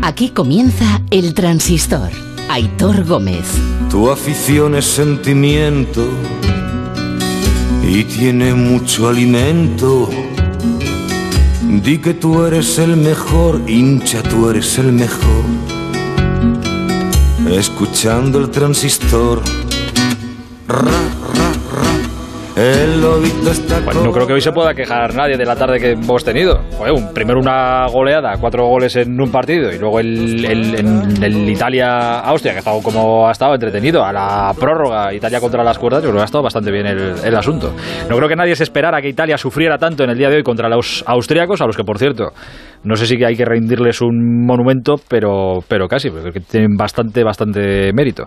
Aquí comienza El Transistor. Aitor Gómez. Tu afición es sentimiento y tiene mucho alimento. Di que tú eres el mejor, hincha, tú eres el mejor. Escuchando el transistor. Bueno, no creo que hoy se pueda quejar nadie de la tarde que hemos tenido. primero una goleada, cuatro goles en un partido y luego el, el, Italia-Austria, que ha estado como ha estado entretenido, a la prórroga Italia contra las cuerdas, yo creo que ha estado bastante bien el, asunto. No creo que nadie se esperara que Italia sufriera tanto en el día de hoy contra los austriacos, a los que por cierto no sé si hay que rendirles un monumento, pero, pero casi, porque tienen bastante, bastante mérito.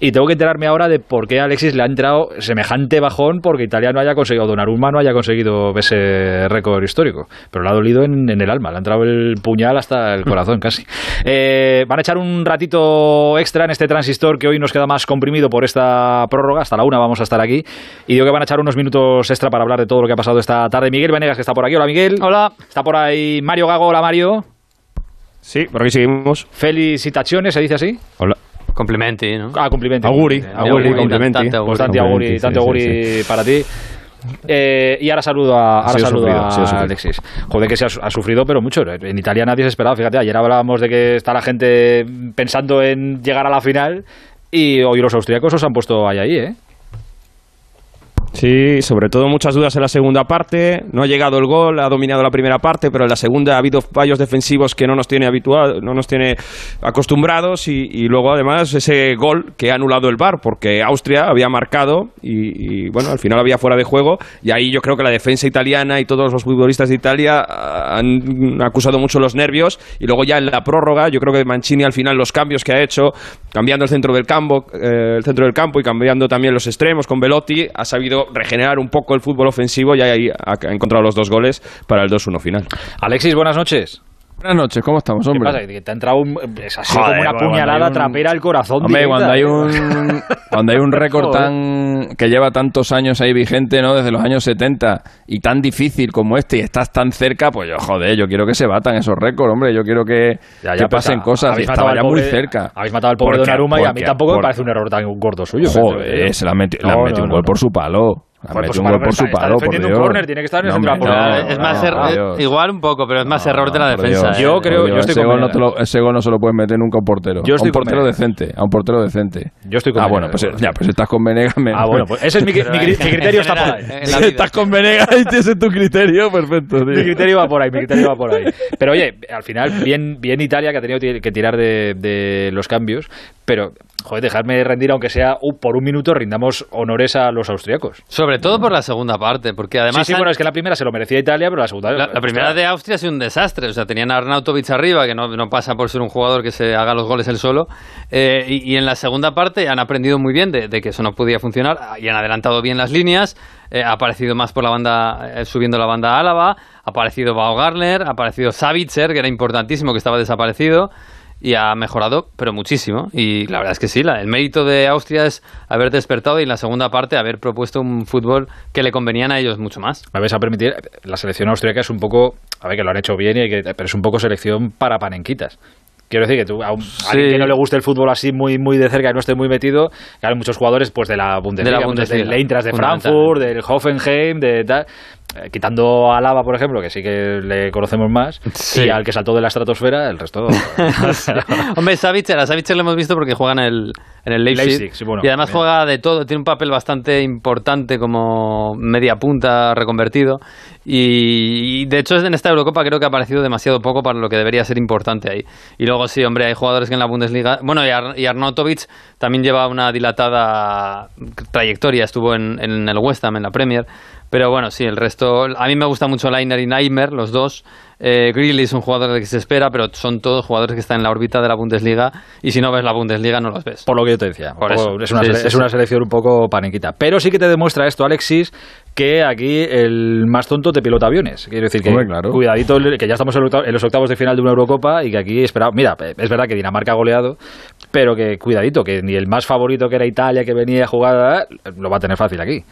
Y tengo que enterarme ahora de por qué a Alexis le ha entrado semejante bajón porque Italia no haya conseguido, Donnarumma no haya conseguido ese récord histórico. Pero le ha dolido en, el alma, le ha entrado el puñal hasta el corazón casi. Eh, van a echar un ratito extra en este transistor que hoy nos queda más comprimido por esta prórroga. Hasta la una vamos a estar aquí. Y digo que van a echar unos minutos extra para hablar de todo lo que ha pasado esta tarde. Miguel Venegas, que está por aquí. Hola, Miguel. Hola. Está por ahí Mario Gago. Mario. Sí, por aquí seguimos. Felicitaciones, ¿se dice así? Hola. Complimenti, ¿no? Ah, complimenti. Auguri, auguri, complimenti. Bastante auguri, tanto auguri para ti. Eh, y ahora saludo a, ahora saludo a Alexis. Joder, que se ha, sufrido, pero mucho. En Italia nadie se esperaba. Fíjate, ayer hablábamos de que está la gente pensando en llegar a la final y hoy los austríacos os han puesto ahí, ahí, ¿eh? Sí, sobre todo muchas dudas en la segunda parte. No ha llegado el gol, ha dominado la primera parte, pero en la segunda ha habido fallos defensivos que no nos tiene habituado, no nos tiene acostumbrados y, luego además ese gol que ha anulado el VAR porque Austria había marcado y, bueno, al final había fuera de juego y ahí yo creo que la defensa italiana y todos los futbolistas de Italia han acusado mucho los nervios y luego ya en la prórroga yo creo que Mancini al final los cambios que ha hecho, cambiando el centro del campo, eh, el centro del campo y cambiando también los extremos con Velotti, ha sabido regenerar un poco el fútbol ofensivo y ahí ha encontrado los dos goles para el 2-1 final. Alexis, buenas noches. Buenas noches, ¿cómo estamos, hombre? ¿Qué pasa? te ha entrado un, es así como una puñalada trapera al corazón. Hombre, cuando hay un cuando hay un récord tan que lleva tantos años ahí vigente, ¿no? Desde los años 70 y tan difícil como este y estás tan cerca, pues yo, joder, yo quiero que se batan esos récords, hombre. Yo quiero que, ya, pasen cosas. Y estaba ya muy cerca. Habéis matado al pobre Donnarumma y a mí tampoco me parece un error tan gordo suyo. Joder, se le ha metido, un gol por su palo. Pues un gol por su palo, por Dios. un corner, tiene que estar en el centro Es más er- igual un poco, pero es más error de la defensa. ¿eh? Yo creo, yo estoy ese, gol no lo, ese gol no se lo puede meter nunca a un portero. Yo estoy a un portero decente, a un portero decente. Yo estoy con Ah, bueno, pues ya, pues estás con Venegas. Ah, bueno, pues ese es mi, mi, criterio está por ahí. Estás con Venegas y ese es tu criterio, perfecto. Mi criterio va por ahí, mi criterio va por ahí. Pero oye, al final, bien, bien Italia que ha tenido que tirar de, de los cambios, pero joder, dejarme rendir, aunque sea por un minuto, rindamos honores a los austriacos. Sobre todo por la segunda parte, porque además... Sí, sí, bueno, es que la primera se lo merecía Italia, pero la segunda... La, primera de Austria ha sido un desastre, o sea, tenían a Arnautovic arriba, que no, no pasa por ser un jugador que se haga los goles él solo, eh, y, en la segunda parte han aprendido muy bien de, que eso no podía funcionar, y han adelantado bien las líneas, eh, ha aparecido más por la banda, eh, subiendo la banda Álava, ha aparecido Bao Garner, ha aparecido Savitzer, que era importantísimo, que estaba desaparecido, y ha mejorado, pero muchísimo. Y la verdad es que sí, la, el mérito de Austria es haber despertado y en la segunda parte haber propuesto un fútbol que le convenían a ellos mucho más. Me vais a permitir, la selección austríaca es un poco, a ver que lo han hecho bien, y que, pero es un poco selección para panenquitas. Quiero decir que tú, a, alguien que no le guste el fútbol así muy muy de cerca y no esté muy metido, hay muchos jugadores pues de la Bundesliga, de la del Eintracht de Frankfurt, del Hoffenheim, de tal, eh, quitando a Lava, por ejemplo, que sí que le conocemos más, y al que saltó de la estratosfera, el resto... Hombre, Savitzer, a Savitzer lo hemos visto porque juega en el, en el Leipzig, y además juega de todo, tiene un papel bastante importante como media punta reconvertido, y, de hecho en esta Eurocopa creo que ha aparecido demasiado poco para lo que debería ser importante ahí. Y luego sí, hombre, hay jugadores que en la Bundesliga... Bueno, y, Ar y Arnautovic también lleva una dilatada trayectoria, estuvo en, en el West Ham, en la Premier, pero bueno, sí, el resto. A mí me gusta mucho Leiner y Neimer, los dos. Eh, es un jugador de que se espera, pero son todos jugadores que están en la órbita de la Bundesliga. Y si no ves la Bundesliga, no los ves. Por lo que yo te decía. Es, una, es una selección un poco paniquita. Pero sí que te demuestra esto, Alexis, que aquí el más tonto te pilota aviones. Quiero decir que cuidadito, que ya estamos en los octavos de final de una Eurocopa y que aquí esperamos. Mira, es verdad que Dinamarca ha goleado, pero que cuidadito, que ni el más favorito que era Italia, que venía a jugar, lo va a tener fácil aquí.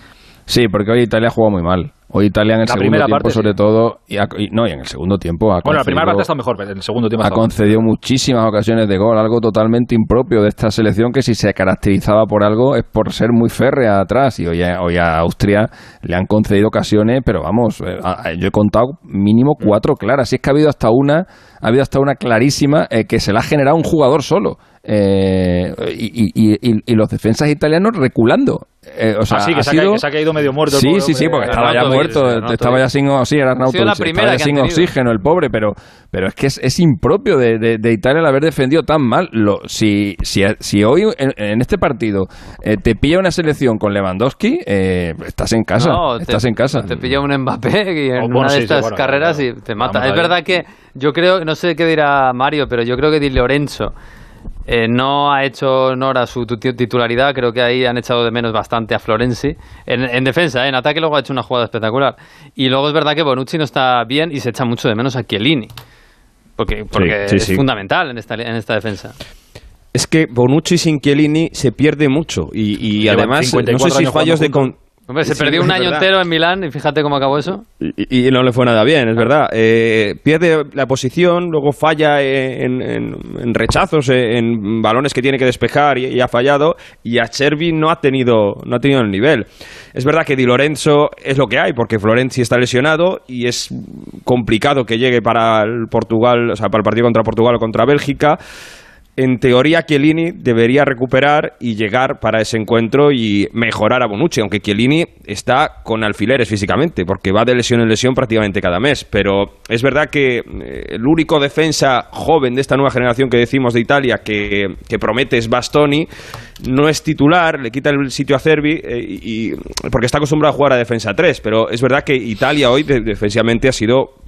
Sí, porque hoy Italia jugado muy mal. Hoy Italia en el segundo tiempo, sobre todo, y, no, y en el segundo tiempo ha Bueno, la primera parte está mejor, pero en el segundo tiempo ha concedido muchísimas ocasiones de gol, algo totalmente impropio de esta selección que si se caracterizaba por algo es por ser muy férrea atrás y hoy a, hoy a Austria le han concedido ocasiones, pero vamos, eh, yo he contado mínimo cuatro claras, si es que ha habido hasta una, ha habido hasta una clarísima eh, que se la ha generado un jugador solo. Eh, y, los defensas italianos reculando. Eh, o sea, sí, que, se ha, caído medio muerto. Sí, sí, sí, porque estaba ya muerto, estaba ya sin, sí, era estaba sin oxígeno el pobre, pero, pero es que es, impropio de, de, Italia el haber defendido tan mal. Lo, si, si, si hoy en, este partido eh, te pilla una selección con Lewandowski, estás en casa. estás en casa. Te pilla un Mbappé y en una de estas carreras y te mata. Es verdad que yo creo, no sé qué dirá Mario, pero yo creo que Di Lorenzo eh, no ha hecho honor a su titularidad, creo que ahí han echado de menos bastante a Florenzi. En, defensa, ¿eh? en ataque luego ha hecho una jugada espectacular. Y luego es verdad que Bonucci no está bien y se echa mucho de menos a Chiellini, porque, porque es fundamental en esta, en esta defensa. Es que Bonucci sin Chiellini se pierde mucho y, además no sé si fallos de... Hombre, se perdió un año entero en Milán y fíjate cómo acabó eso. Y, no le fue nada bien, es verdad. Eh, pierde la posición, luego falla en, rechazos, en balones que tiene que despejar y, ha fallado. Y a Chervi no ha tenido no ha tenido el nivel. Es verdad que Di Lorenzo es lo que hay, porque Florenzi está lesionado y es complicado que llegue para el Portugal, o sea, para el partido contra Portugal o contra Bélgica en teoría Chiellini debería recuperar y llegar para ese encuentro y mejorar a Bonucci, aunque Chiellini está con alfileres físicamente, porque va de lesión en lesión prácticamente cada mes. Pero es verdad que eh, el único defensa joven de esta nueva generación que decimos de Italia que, promete es Bastoni, no es titular, le quita el sitio a Cervi, eh, y, porque está acostumbrado a jugar a defensa 3, pero es verdad que Italia hoy defensivamente ha sido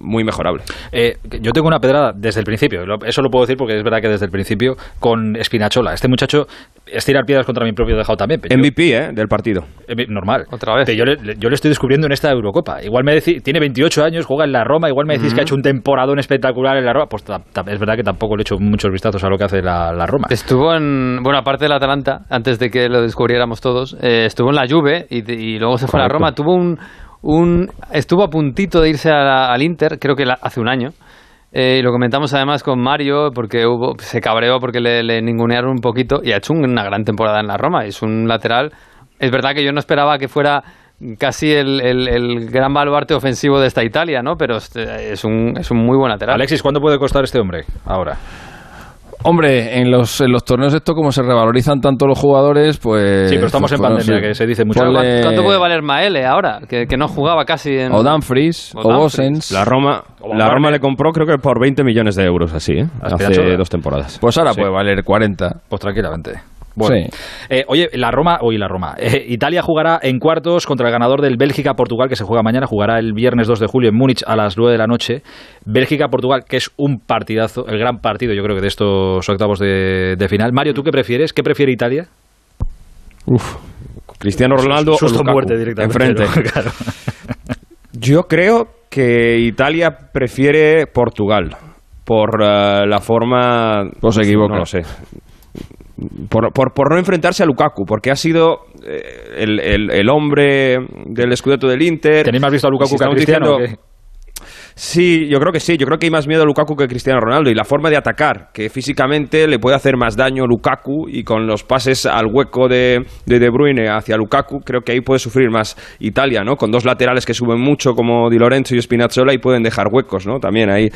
muy mejorable. Eh, yo tengo una pedrada desde el principio, eso lo puedo decir porque es verdad que desde el principio con Espinachola. Este muchacho es tirar piedras contra mi propio dejado también. MVP, ¿eh? Del partido. Normal. Otra vez. yo, le, yo le estoy descubriendo en esta Eurocopa. Igual me decís, tiene 28 años, juega en la Roma, igual me decís que ha hecho un temporadón espectacular en la Roma. Pues es verdad que tampoco le he hecho muchos vistazos a lo que hace la, Roma. Estuvo en, bueno, aparte del Atalanta, antes de que lo descubriéramos todos, eh, estuvo en la Juve y, luego se fue a la Roma. Tuvo un, un, estuvo a puntito de irse al Inter, creo que hace un año. Eh, y lo comentamos además con Mario porque hubo, se cabreó porque le, ningunearon un poquito y ha hecho una gran temporada en la Roma. Es un lateral. Es verdad que yo no esperaba que fuera casi el, gran baluarte ofensivo de esta Italia, ¿no? Pero es un, es un muy buen lateral. Alexis, ¿cuánto puede costar este hombre ahora? Hombre, en los, en los torneos esto como se revalorizan tanto los jugadores, pues... Sí, pero estamos pues, en pandemia, que se dice mucho. ¿Cuánto puede valer Maele ahora? Que, que, no jugaba casi en... O Dumfries, o, Gosens. La Roma, la Roma le compró creo que por 20 millones de euros, así, ¿eh? Hace dos temporadas. Pues ahora puede valer 40. Pues tranquilamente. Bueno, eh, oye, la Roma, hoy la Roma. Eh, Italia jugará en cuartos contra el ganador del Bélgica-Portugal, que se juega mañana. Jugará el viernes 2 de julio en Múnich a las 9 de la noche. Bélgica-Portugal, que es un partidazo, el gran partido, yo creo que de estos octavos de, final. Mario, ¿tú qué prefieres? ¿Qué prefiere Italia? Uf, Cristiano Ronaldo Susto muerte directamente. Enfrente. Yo creo que Italia prefiere Portugal por eh, la forma. Pues se equivoca. No lo sé por, por, por, no enfrentarse a Lukaku, porque ha sido eh, el, el, el, hombre del escudeto del Inter. ¿Tenéis más visto a Lukaku que a Cristiano? Sí, yo creo que sí. Yo creo que hay más miedo a Lukaku que a Cristiano Ronaldo. Y la forma de atacar, que físicamente le puede hacer más daño a Lukaku y con los pases al hueco de, de De Bruyne hacia Lukaku, creo que ahí puede sufrir más Italia, ¿no? Con dos laterales que suben mucho como Di Lorenzo y Spinazzola y pueden dejar huecos, ¿no? También ahí.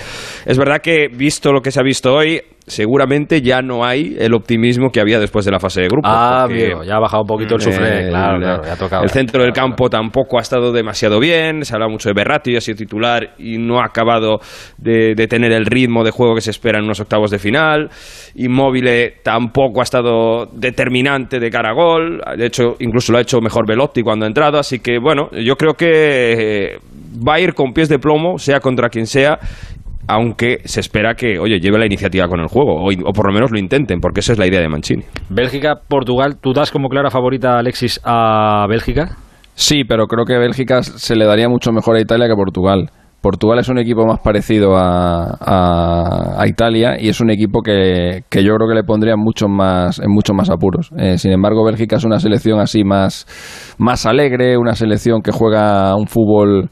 Es verdad que, visto lo que se ha visto hoy, seguramente ya no hay el optimismo que había después de la fase de grupo. Ah, ya ha bajado un poquito el sufre, claro, claro, ya ha tocado. El centro del campo tampoco ha estado demasiado bien, se habla mucho de Berratti, ha sido titular y no ha acabado de, tener el ritmo de juego que se espera en unos octavos de final. Inmóvil tampoco ha estado determinante de cara a gol, de hecho incluso lo ha hecho mejor Velotti cuando ha entrado, así que bueno, yo creo que va a ir con pies de plomo, sea contra quien sea, aunque se espera que, oye, lleve la iniciativa con el juego, o, por lo menos lo intenten, porque esa es la idea de Mancini. Bélgica, Portugal, ¿tú das como clara favorita, Alexis, a Bélgica? Sí, pero creo que Bélgica se le daría mucho mejor a Italia que a Portugal. Portugal es un equipo más parecido a, a, Italia y es un equipo que, que, yo creo que le pondría mucho más, en muchos más apuros. Eh, sin embargo, Bélgica es una selección así más, más alegre, una selección que juega un fútbol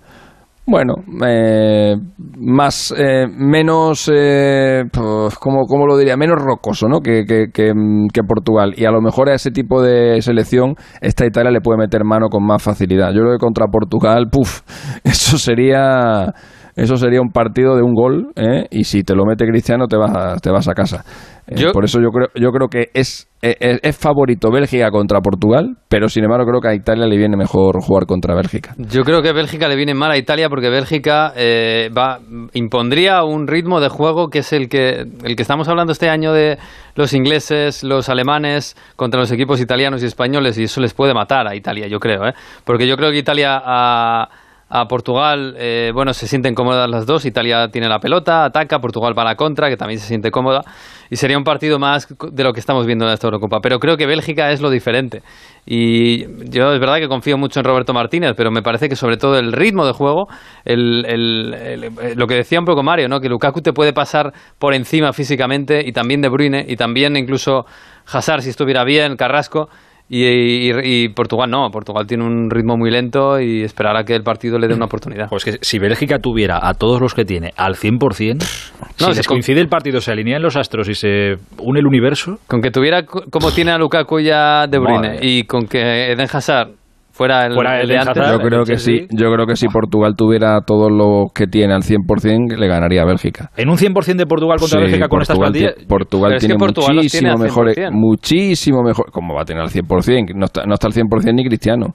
bueno, eh, más, eh, menos, eh, pues, ¿cómo, lo diría? Menos rocoso, ¿no? Que, que, que, Portugal. Y a lo mejor a ese tipo de selección, esta Italia le puede meter mano con más facilidad. Yo creo que contra Portugal, puff, eso sería eso sería un partido de un gol, ¿eh? y si te lo mete Cristiano te vas te vas a casa. Eh, por eso yo creo, yo creo que es, es, es, favorito Bélgica contra Portugal, pero sin embargo creo que a Italia le viene mejor jugar contra Bélgica. Yo creo que Bélgica le viene mal a Italia porque Bélgica eh, va, impondría un ritmo de juego que es el que, el que estamos hablando este año de los ingleses, los alemanes contra los equipos italianos y españoles, y eso les puede matar a Italia, yo creo, ¿eh? porque yo creo que Italia... A, a Portugal, eh, bueno, se sienten cómodas las dos. Italia tiene la pelota, ataca, Portugal va la contra, que también se siente cómoda. Y sería un partido más de lo que estamos viendo en esta Eurocopa. Pero creo que Bélgica es lo diferente. Y yo es verdad que confío mucho en Roberto Martínez, pero me parece que sobre todo el ritmo de juego, el, lo que decía un poco Mario, ¿no? que Lukaku te puede pasar por encima físicamente, y también De Bruyne, y también incluso Hazard si estuviera bien, Carrasco y, Portugal no, Portugal tiene un ritmo muy lento y esperará que el partido le dé una oportunidad. Pues que si Bélgica tuviera a todos los que tiene al 100%, si les coincide el partido, se alinean los astros y se une el universo. Con que tuviera como tiene a Lukaku ya De Bruyne y con que Eden Hazard fuera el, de antes. Yo creo que sí, yo creo que si Portugal tuviera todos los que tiene al 100%, le ganaría a Bélgica. ¿En un 100% de Portugal contra Bélgica con estas plantillas? Portugal tiene muchísimo mejor, muchísimo mejor, ¿cómo va a tener al 100%? No está, no está al 100% ni Cristiano.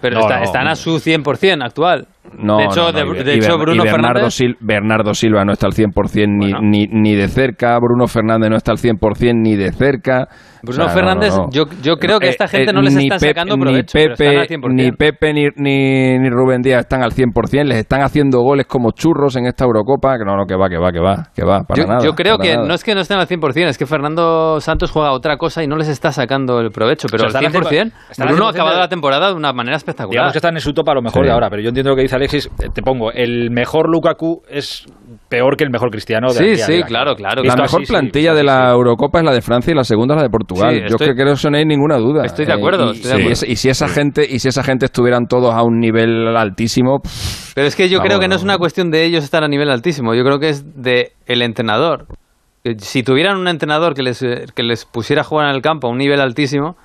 Pero están a su 100% actual. No, de hecho, de, hecho Bruno Bernardo, Bernardo Silva no está al 100% ni, ni, ni, de cerca, Bruno Fernández no está al 100% ni de cerca. Bruno Fernández, Yo, yo creo que esta gente no les está sacando provecho, ni Pepe, Ni Pepe ni, ni, Rubén Díaz están al 100%, les están haciendo goles como churros en esta Eurocopa, que no, no, que va, que va, que va, que va, para yo, nada. Yo creo que no es que no estén al 100%, es que Fernando Santos juega otra cosa y no les está sacando el provecho, pero al 100%, Bruno ha acabado la temporada de una manera espectacular. Digamos que están en su topa a lo mejor de ahora, pero yo entiendo lo que dice Alexis, eh, te pongo, el mejor Lukaku es peor que el mejor Cristiano. De sí, sí, claro, claro. La mejor plantilla de la Eurocopa es la de Francia y la segunda es la de Portugal. Yo creo que eso no hay ninguna duda. Estoy de acuerdo. Y, si esa gente y si esa gente estuvieran todos a un nivel altísimo. Pero es que yo creo que no es una cuestión de ellos estar a nivel altísimo. Yo creo que es de el entrenador. Si tuvieran un entrenador que les, que les pusiera a jugar en el campo a un nivel altísimo,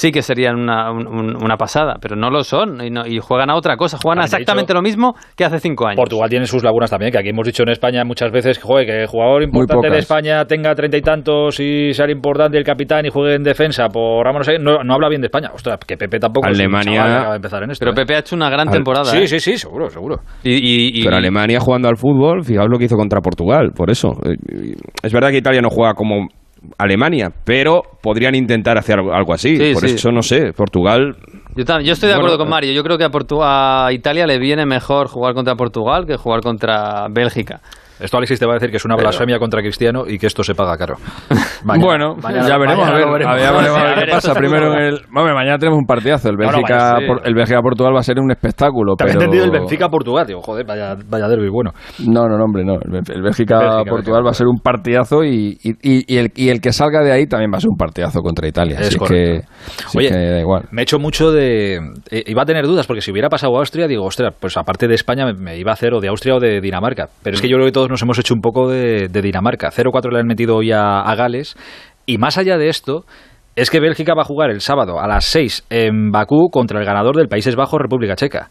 sí que serían una, una pasada, pero no lo son y, juegan a otra cosa, juegan exactamente lo mismo que hace cinco años. Portugal tiene sus lagunas también, que aquí hemos dicho en España muchas veces que, que el jugador importante de España tenga treinta y tantos y sea importante el capitán y juegue en defensa por no, no habla bien de España. Ostras, que Pepe tampoco Alemania empezar en esto. Pero ¿eh? Pepe ha hecho una gran temporada. Sí, ¿eh? sí, sí, seguro, seguro. Y, pero Alemania jugando al fútbol, fijaos lo que hizo contra Portugal, por eso. Eh, es verdad que Italia no juega como Alemania, pero podrían intentar hacer algo, así. Por eso no sé, Portugal. Yo, yo estoy de acuerdo con Mario. Yo creo que a, a Italia le viene mejor jugar contra Portugal que jugar contra Bélgica. Esto Alexis te va a decir que es una blasfemia contra Cristiano y que esto se paga caro. bueno, ya veremos, a ver, qué pasa. Primero en el... mañana tenemos un partidazo. El Bélgica, el Bélgica Portugal va a ser un espectáculo. También pero... entendido el Benfica Portugal, digo, joder, vaya, vaya derby bueno. No, no, hombre, no. El Bélgica, Portugal va a ser un partidazo y, y, el, y el que salga de ahí también va a ser un partidazo contra Italia. Es que, Oye, da igual. me he hecho mucho de. Eh, iba a tener dudas porque si hubiera pasado a Austria, digo, ostras, pues aparte de España me, iba a hacer o de Austria o de Dinamarca. Pero es que yo creo que todos nos hemos hecho un poco de, Dinamarca. 0-4 le han metido hoy a, Gales. Y más allá de esto, es que Bélgica va a jugar el sábado a las 6 en Bakú contra el ganador del Países Bajos, República Checa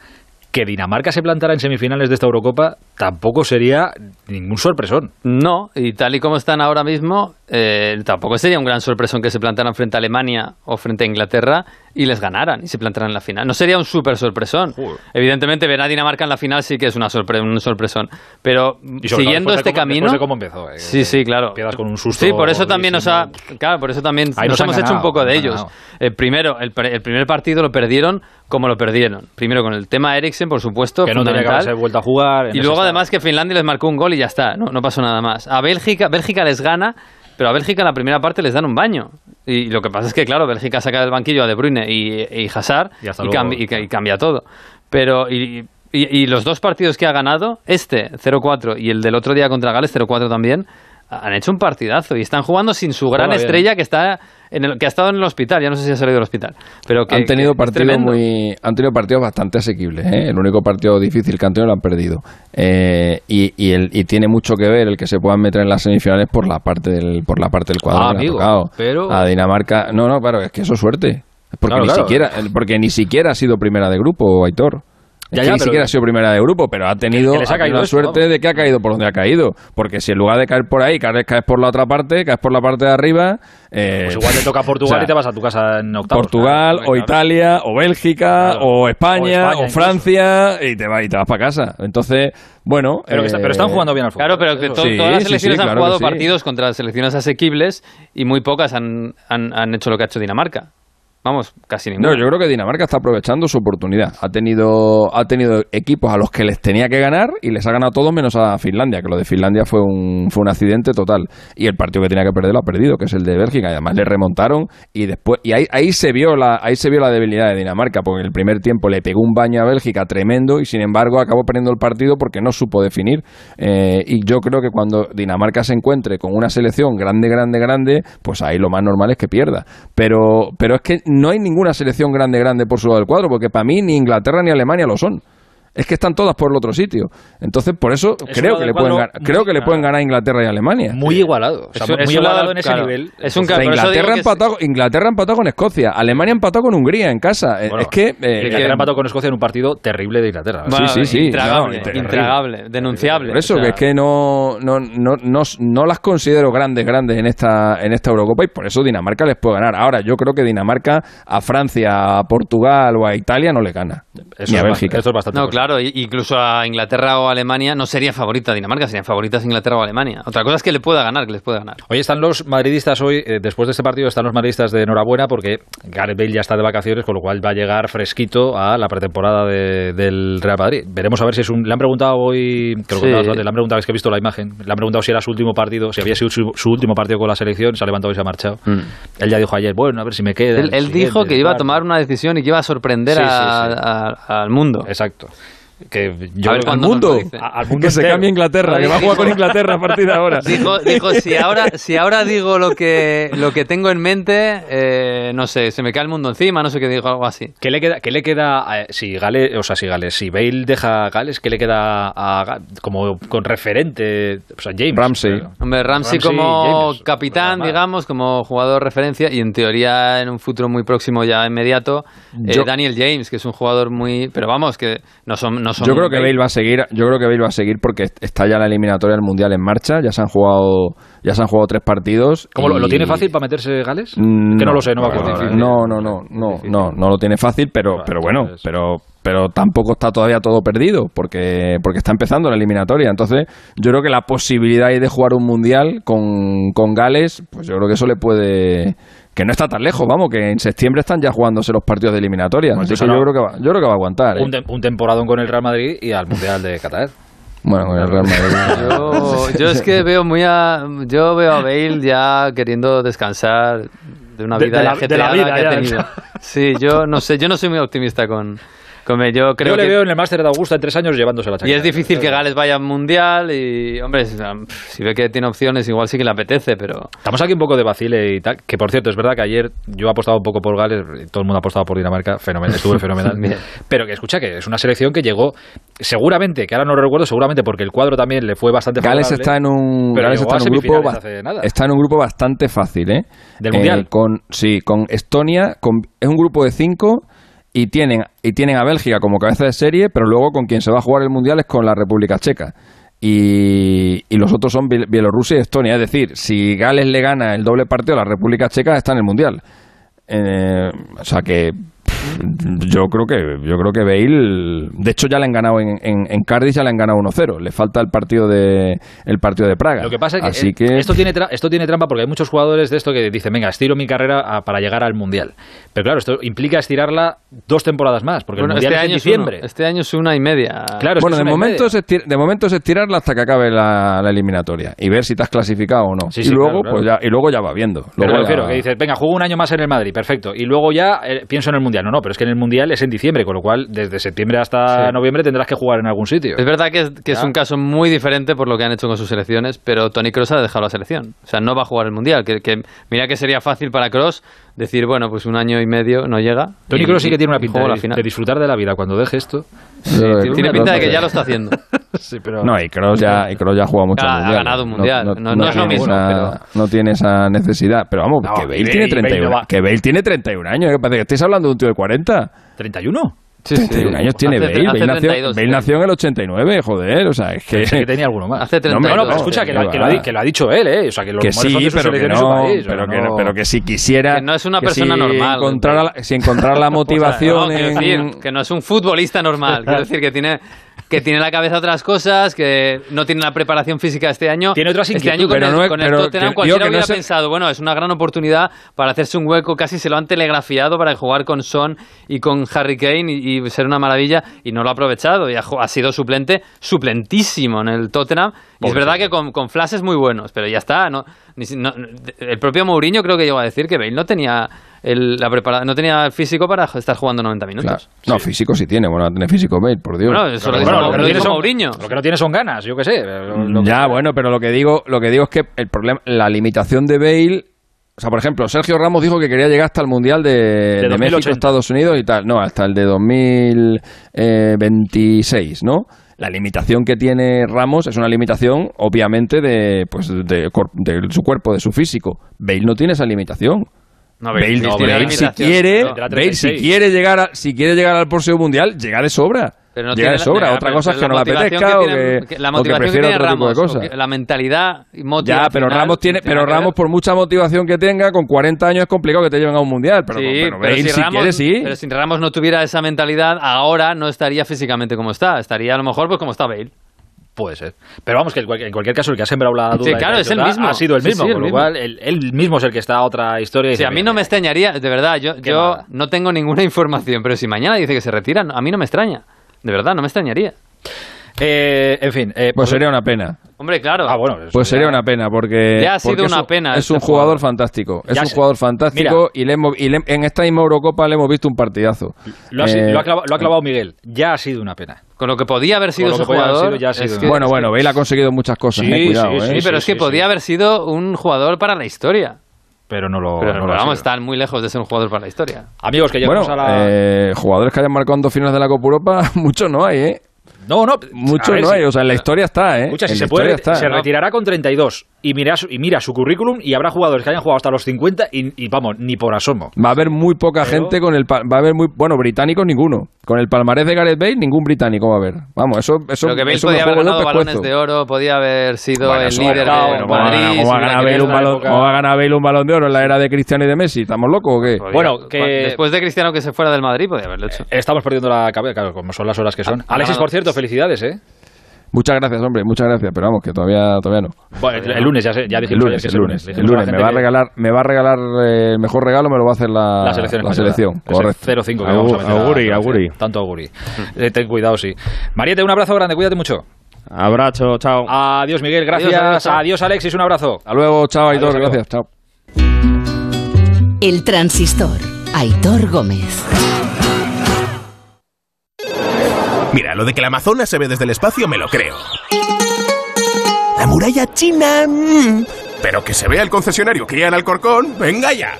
que Dinamarca se plantara en semifinales de esta Eurocopa tampoco sería ningún sorpresón. No, y tal y como están ahora mismo, eh, tampoco sería un gran sorpresón que se plantaran frente a Alemania o frente a Inglaterra y les ganaran y se plantaran en la final. No sería un súper sorpresón. Evidentemente, ver a Dinamarca en la final sí que es una sorpre un sorpresón. Pero siguiendo este camino. cómo empezó. Eh, sí, sí, claro. Quedas con un susto. Sí, por eso también nos ha. Claro, por eso también nos, hemos hecho un poco de ellos. Eh, primero, el, primer partido lo perdieron como lo perdieron. Primero con el tema Eriksen, por supuesto. Que no tenía que haberse vuelto a jugar. Y luego, además, que Finlandia les marcó un gol y ya está. No, no pasó nada más. A Bélgica, Bélgica les gana pero a Bélgica en la primera parte les dan un baño. Y lo que pasa es que, claro, Bélgica saca del banquillo a De Bruyne y, y Hazard y, cambia todo. Pero y, Y, y los dos partidos que ha ganado, este 0-4 y el del otro día contra Gales 0-4 también, han hecho un partidazo y están jugando sin su gran estrella que está en el, que ha estado en el hospital, ya no sé si ha salido del hospital, pero que han tenido partidos muy han tenido partidos bastante asequibles, ¿eh? el único partido difícil que han tenido lo han perdido eh, y, y, el, y tiene mucho que ver el que se puedan meter en las semifinales por la parte del por la parte del cuadro ah, amigo, pero a Dinamarca, no, no, claro, es que eso es suerte. Porque ni siquiera porque ni siquiera ha sido primera de grupo, Aitor. Ya, ya, ni siquiera ha sido primera de grupo, pero ha tenido, la suerte de que ha caído por donde ha caído. Porque si en lugar de caer por ahí, caes, caes por la otra parte, caes por la parte de arriba. Eh, pues igual te toca Portugal y te vas a tu casa en octavos. Portugal, o Italia, o Bélgica, o, España, o, Francia, y te, vas, y te vas para casa. Entonces, bueno. Pero, pero, están jugando bien al fútbol. Claro, pero que todas las selecciones han jugado partidos contra selecciones asequibles y muy pocas han, han, han hecho lo que ha hecho Dinamarca. Vamos, casi ninguno. No, yo creo que Dinamarca está aprovechando su oportunidad. Ha tenido, ha tenido equipos a los que les tenía que ganar y les ha ganado todos menos a Finlandia, que lo de Finlandia fue un, fue un accidente total. Y el partido que tenía que perder lo ha perdido, que es el de Bélgica. Y además le remontaron y después, y ahí, ahí se vio la, ahí se vio la debilidad de Dinamarca, porque en el primer tiempo le pegó un baño a Bélgica tremendo y sin embargo acabó perdiendo el partido porque no supo definir. Eh, y yo creo que cuando Dinamarca se encuentre con una selección grande, grande, grande, pues ahí lo más normal es que pierda. Pero, pero es que no hay ninguna selección grande, grande por su lado del cuadro, porque para mí ni Inglaterra ni Alemania lo son es que están todas por el otro sitio. Entonces, por eso creo que le pueden ganar, creo que le pueden ganar a Inglaterra y Alemania. Muy igualado, muy igualado en ese nivel. Es un Inglaterra empatado, Inglaterra empatado con Escocia, Alemania empatado con Hungría en casa. es que eh, Inglaterra empató con Escocia en un partido terrible de Inglaterra. sí, sí, sí. Intragable, denunciable. Por eso que es que no no, no, no, no las considero grandes grandes en esta en esta Eurocopa y por eso Dinamarca les puede ganar. Ahora, yo creo que Dinamarca a Francia, a Portugal o a Italia no le gana. ni a Bélgica. Eso es bastante Claro, incluso a Inglaterra o Alemania no sería favorita Dinamarca, serían favoritas Inglaterra o Alemania. Otra cosa es que le pueda ganar, que les pueda ganar. Hoy están los madridistas, hoy, eh, después de este partido, están los madridistas de enhorabuena porque Gareth Bale ya está de vacaciones, con lo cual va a llegar fresquito a la pretemporada del Real Madrid. Veremos a ver si es un. Le han preguntado hoy, creo que le han preguntado, es que he visto la imagen, le han preguntado si era su último partido, si había sido su, último partido con la selección, se ha levantado y se ha marchado. Mm. Él ya dijo ayer, bueno, a ver si me queda. Él, dijo que iba a tomar una decisión y que iba a sorprender al mundo. Exacto que yo al, mundo, al mundo que se cambie Inglaterra, que va a jugar con Inglaterra a partir de ahora. Dijo, dijo si ahora si ahora digo lo que lo que tengo en mente, eh, no sé, se me cae el mundo encima, no sé qué dijo algo así. ¿Qué le queda qué le queda si Gales, o sea, si Gales, si Bale deja a Gales, qué le queda a como con referente, o sea, James Ramsey. Hombre, Ramsey, como capitán, digamos, como jugador referencia y en teoría en un futuro muy próximo ya inmediato eh, Daniel James, que es un jugador muy, pero vamos, que no son yo creo que Bale va a seguir, yo creo que Bale va a seguir porque está ya la eliminatoria del mundial en marcha, ya se han jugado, ya se han jugado tres partidos. ¿Cómo lo, tiene fácil para meterse Gales? Mm, que no lo sé, no me acuerdo. No, no, no, no, no, no lo tiene fácil, pero, pero bueno, pero pero tampoco está todavía todo perdido porque, porque está empezando la eliminatoria. Entonces, yo creo que la posibilidad de jugar un mundial con, con Gales, pues yo creo que eso le puede que no está tan lejos, vamos, que en septiembre están ya jugándose los partidos de eliminatoria. Así que yo creo que va, yo creo que va a aguantar. Un, ¿eh? un temporadón con el Real Madrid y al Mundial de Qatar. Bueno, con el Real Madrid. yo, es que veo muy a, yo veo a Bale ya queriendo descansar de una vida de, la, de la vida que ha tenido. Sí, yo no sé, yo no soy muy optimista con yo creo le veo en el máster de Augusta en tres años llevándose la chaqueta. Y es difícil que Gales vaya al mundial y, hombre, si ve que tiene opciones, igual sí que le apetece, pero. Estamos aquí un poco de vacile y tal. Que por cierto, es verdad que ayer yo he apostado un poco por Gales, todo el mundo ha apostado por Dinamarca, fenomenal, estuve fenomenal. pero que escucha que es una selección que llegó, seguramente, que ahora no lo recuerdo, seguramente porque el cuadro también le fue bastante Gales está en un, Gales está en un grupo, está en un grupo bastante fácil, ¿eh? Del mundial. Eh, con, sí, con Estonia, con, es un grupo de cinco y tienen, y tienen a Bélgica como cabeza de serie, pero luego con quien se va a jugar el Mundial es con la República Checa. Y, y, los otros son Bielorrusia y Estonia. Es decir, si Gales le gana el doble partido a la República Checa, está en el Mundial. Eh, o sea que yo creo que yo creo que Bale de hecho ya le han ganado en, en, Cardiff ya le han ganado 1-0 le falta el partido de el partido de Praga. Lo que pasa es que, eh, esto tiene esto tiene trampa porque hay muchos jugadores de esto que dicen venga estiro mi carrera para llegar al mundial pero claro esto implica estirarla dos temporadas más porque el mundial este es en diciembre. este año es una y media. Claro bueno de momento es de momento es estirarla hasta que acabe la, eliminatoria y ver si te has clasificado o no. Y luego pues ya y luego ya va viendo. Luego que dices venga juego un año más en el Madrid perfecto y luego ya eh, pienso en el mundial no, no, pero es que en el Mundial es en diciembre, con lo cual desde septiembre hasta noviembre tendrás que jugar en algún sitio. Es verdad que, es, un caso muy diferente por lo que han hecho con sus selecciones, pero Tony Cross ha dejado la selección. O sea, no va a jugar el Mundial. Que, que mira que sería fácil para Cross decir, bueno, pues un año y medio no llega. Tony Kroos sí que tiene una pinta de, disfrutar de la vida cuando deje esto. tiene, pinta de que ya lo está haciendo. No, y Kroos ya, y ya ha jugado mucho ha, mundial. Ha ganado un mundial. No, es lo mismo. No tiene esa necesidad. Pero vamos, que Bale, tiene 31, que Bale tiene 31 años. Que estáis hablando de un tío de 40. ¿31? Sí, 31 años tiene Bale. Bale, nació, Bale nació, en el 89, joder. O sea, es que. que tenía alguno más. Hace 32. No, no, pero escucha, que, lo, que, lo ha, que, lo, ha, dicho él, ¿eh? O sea, que, lo que sí, pero que no, pero, que, pero que si quisiera. Que no es una persona si normal. Encontrara la, si encontrara la motivación. o sea, no, en... decir, que no es un futbolista normal. Quiero decir que tiene que tiene la cabeza otras cosas, que no tiene la preparación física este año. Tiene otras Este año con, el, con el Tottenham cualquiera hubiera pensado, bueno, es una gran oportunidad para hacerse un hueco, casi se lo han telegrafiado para jugar con Son y con Harry Kane y, ser una maravilla, y no lo ha aprovechado, y ha, sido suplente, suplentísimo en el Tottenham, y es verdad que con, con flashes muy buenos, pero ya está, no, el propio Mourinho creo que llegó a decir que Bale no tenía el, la prepara no tenía el físico para estar jugando 90 minutos. No, físico sí tiene, bueno, tiene físico Bale, por Dios. Bueno, eso lo, lo, que no tiene son, Mourinho. Lo que no tiene son ganas, yo qué sé. ya, bueno, pero lo que digo, lo que digo es que el problema, la limitación de Bale o sea, por ejemplo, Sergio Ramos dijo que quería llegar hasta el Mundial de, de, México, Estados Unidos y tal. No, hasta el de 2026, ¿no? La limitación que tiene Ramos es una limitación, obviamente, de, pues, de, de su cuerpo, de su físico. Bale no tiene esa limitación. No, Bale, si quiere, si quiere llegar a, si quiere llegar al próximo mundial, llega de sobra. Pero no llega de sobra. Otra cosa es que no la apetezca o que, la motivación que, tiene otro Ramos, tipo de cosas. La mentalidad Ya, pero Ramos tiene, pero Ramos por mucha motivación que tenga, con 40 años es complicado que te lleven a un mundial. Pero, sí, pero, si, Ramos, quiere, sí. Pero si Ramos no tuviera esa mentalidad, ahora no estaría físicamente como está. Estaría a lo mejor pues como está Bale. Puede ser. Pero vamos, que en cualquier caso el que ha sembrado la duda claro, es el mismo. ha sido el mismo, con lo cual él, mismo es el que está a otra historia. sí, a mí no me extrañaría, de verdad, yo, yo no tengo ninguna información, pero si mañana dice que se retira, a mí no me extraña. De verdad, no me extrañaría. Eh, en fin. Eh, pues sería una pena. Hombre, claro. Ah, bueno, pues sería una pena porque. Ya ha sido una es, pena. Es un este jugador, fantástico. Es un jugador fantástico y, le hemos, y en esta misma Eurocopa le hemos visto un partidazo. Lo ha, eh, lo, ha clavado, Miguel. Ya ha sido una pena. Con lo que podía haber sido ese jugador. bueno, bueno, Bale ha conseguido muchas cosas. Sí, cuidado, sí, pero es que podía haber sido un jugador para la historia pero no lo. Pero, vamos, están muy lejos de ser un jugador para la historia. Amigos, que llegamos bueno, a la. Eh, jugadores que hayan marcado en dos finales de la Copa Europa, muchos no hay, ¿eh? No, no. Muchos no hay, o sea, en la historia está, ¿eh? Escucha, si se puede, se retirará con 32 y mira, su, y mira su currículum y habrá jugadores que hayan jugado hasta los 50 y, vamos, ni por asomo. Va a haber muy poca gente con el... Va a haber muy... Bueno, británicos ninguno. Con el palmarés de Gareth Bale, ningún británico va a haber. Vamos, eso... eso Pero que Bale podía haber ganado balones de oro, podía haber sido el líder de bueno, Madrid... ¿Cómo va, a ganar Bale un balón, va a ganar Bale un balón de oro en la era de Cristiano y de Messi? ¿Estamos locos o qué? bueno, que... Después de Cristiano que se fuera del Madrid, podía haberlo hecho. Estamos perdiendo la cabeza, claro, como son las horas que son. Alexis, por cierto, felicidades, ¿eh? Muchas gracias, hombre, muchas gracias, pero vamos, que todavía, todavía no. Bueno, el, lunes, ya, ya dijimos el lunes, que es el lunes. El lunes, me va a regalar, me va a regalar eh, el mejor regalo, me lo va a hacer la, la selección. La selección correcto. 0-5 que vamos a meter auguri, auguri. Tanto auguri. Eh, ten cuidado, sí. Mariette, un abrazo grande, cuídate mucho. Abrazo, chao. Adiós, Miguel, gracias. Adiós, Alexis, un abrazo. Hasta luego, chao, Aitor, gracias, chao. El transistor, Aitor Gómez. Mira, lo de que la Amazonas se ve desde el espacio me lo creo. La muralla china... Mm. Pero que se vea el concesionario Kia en Alcorcón, venga ya.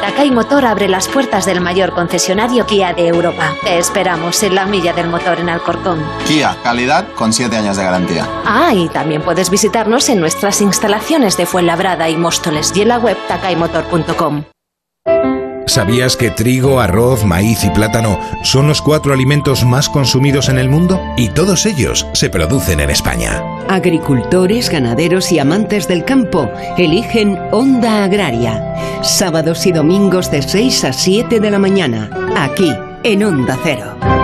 Takai Motor abre las puertas del mayor concesionario Kia de Europa. Te esperamos en la milla del motor en Alcorcón. Kia, calidad con 7 años de garantía. Ah, y también puedes visitarnos en nuestras instalaciones de Fuenlabrada y Móstoles y en la web takaimotor.com. ¿Sabías que trigo, arroz, maíz y plátano son los cuatro alimentos más consumidos en el mundo? Y todos ellos se producen en España. Agricultores, ganaderos y amantes del campo eligen Onda Agraria. Sábados y domingos de 6 a 7 de la mañana, aquí en Onda Cero.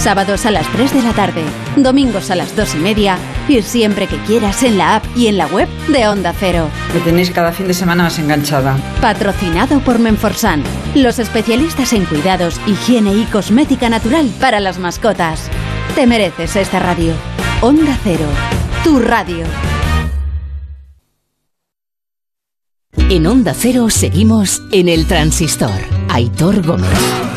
Sábados a las 3 de la tarde, domingos a las 2 y media y siempre que quieras en la app y en la web de Onda Cero. Me tenéis cada fin de semana más enganchada. Patrocinado por Menforsan, los especialistas en cuidados, higiene y cosmética natural para las mascotas. Te mereces esta radio. Onda Cero, tu radio. En Onda Cero seguimos en el transistor. Aitor Gómez.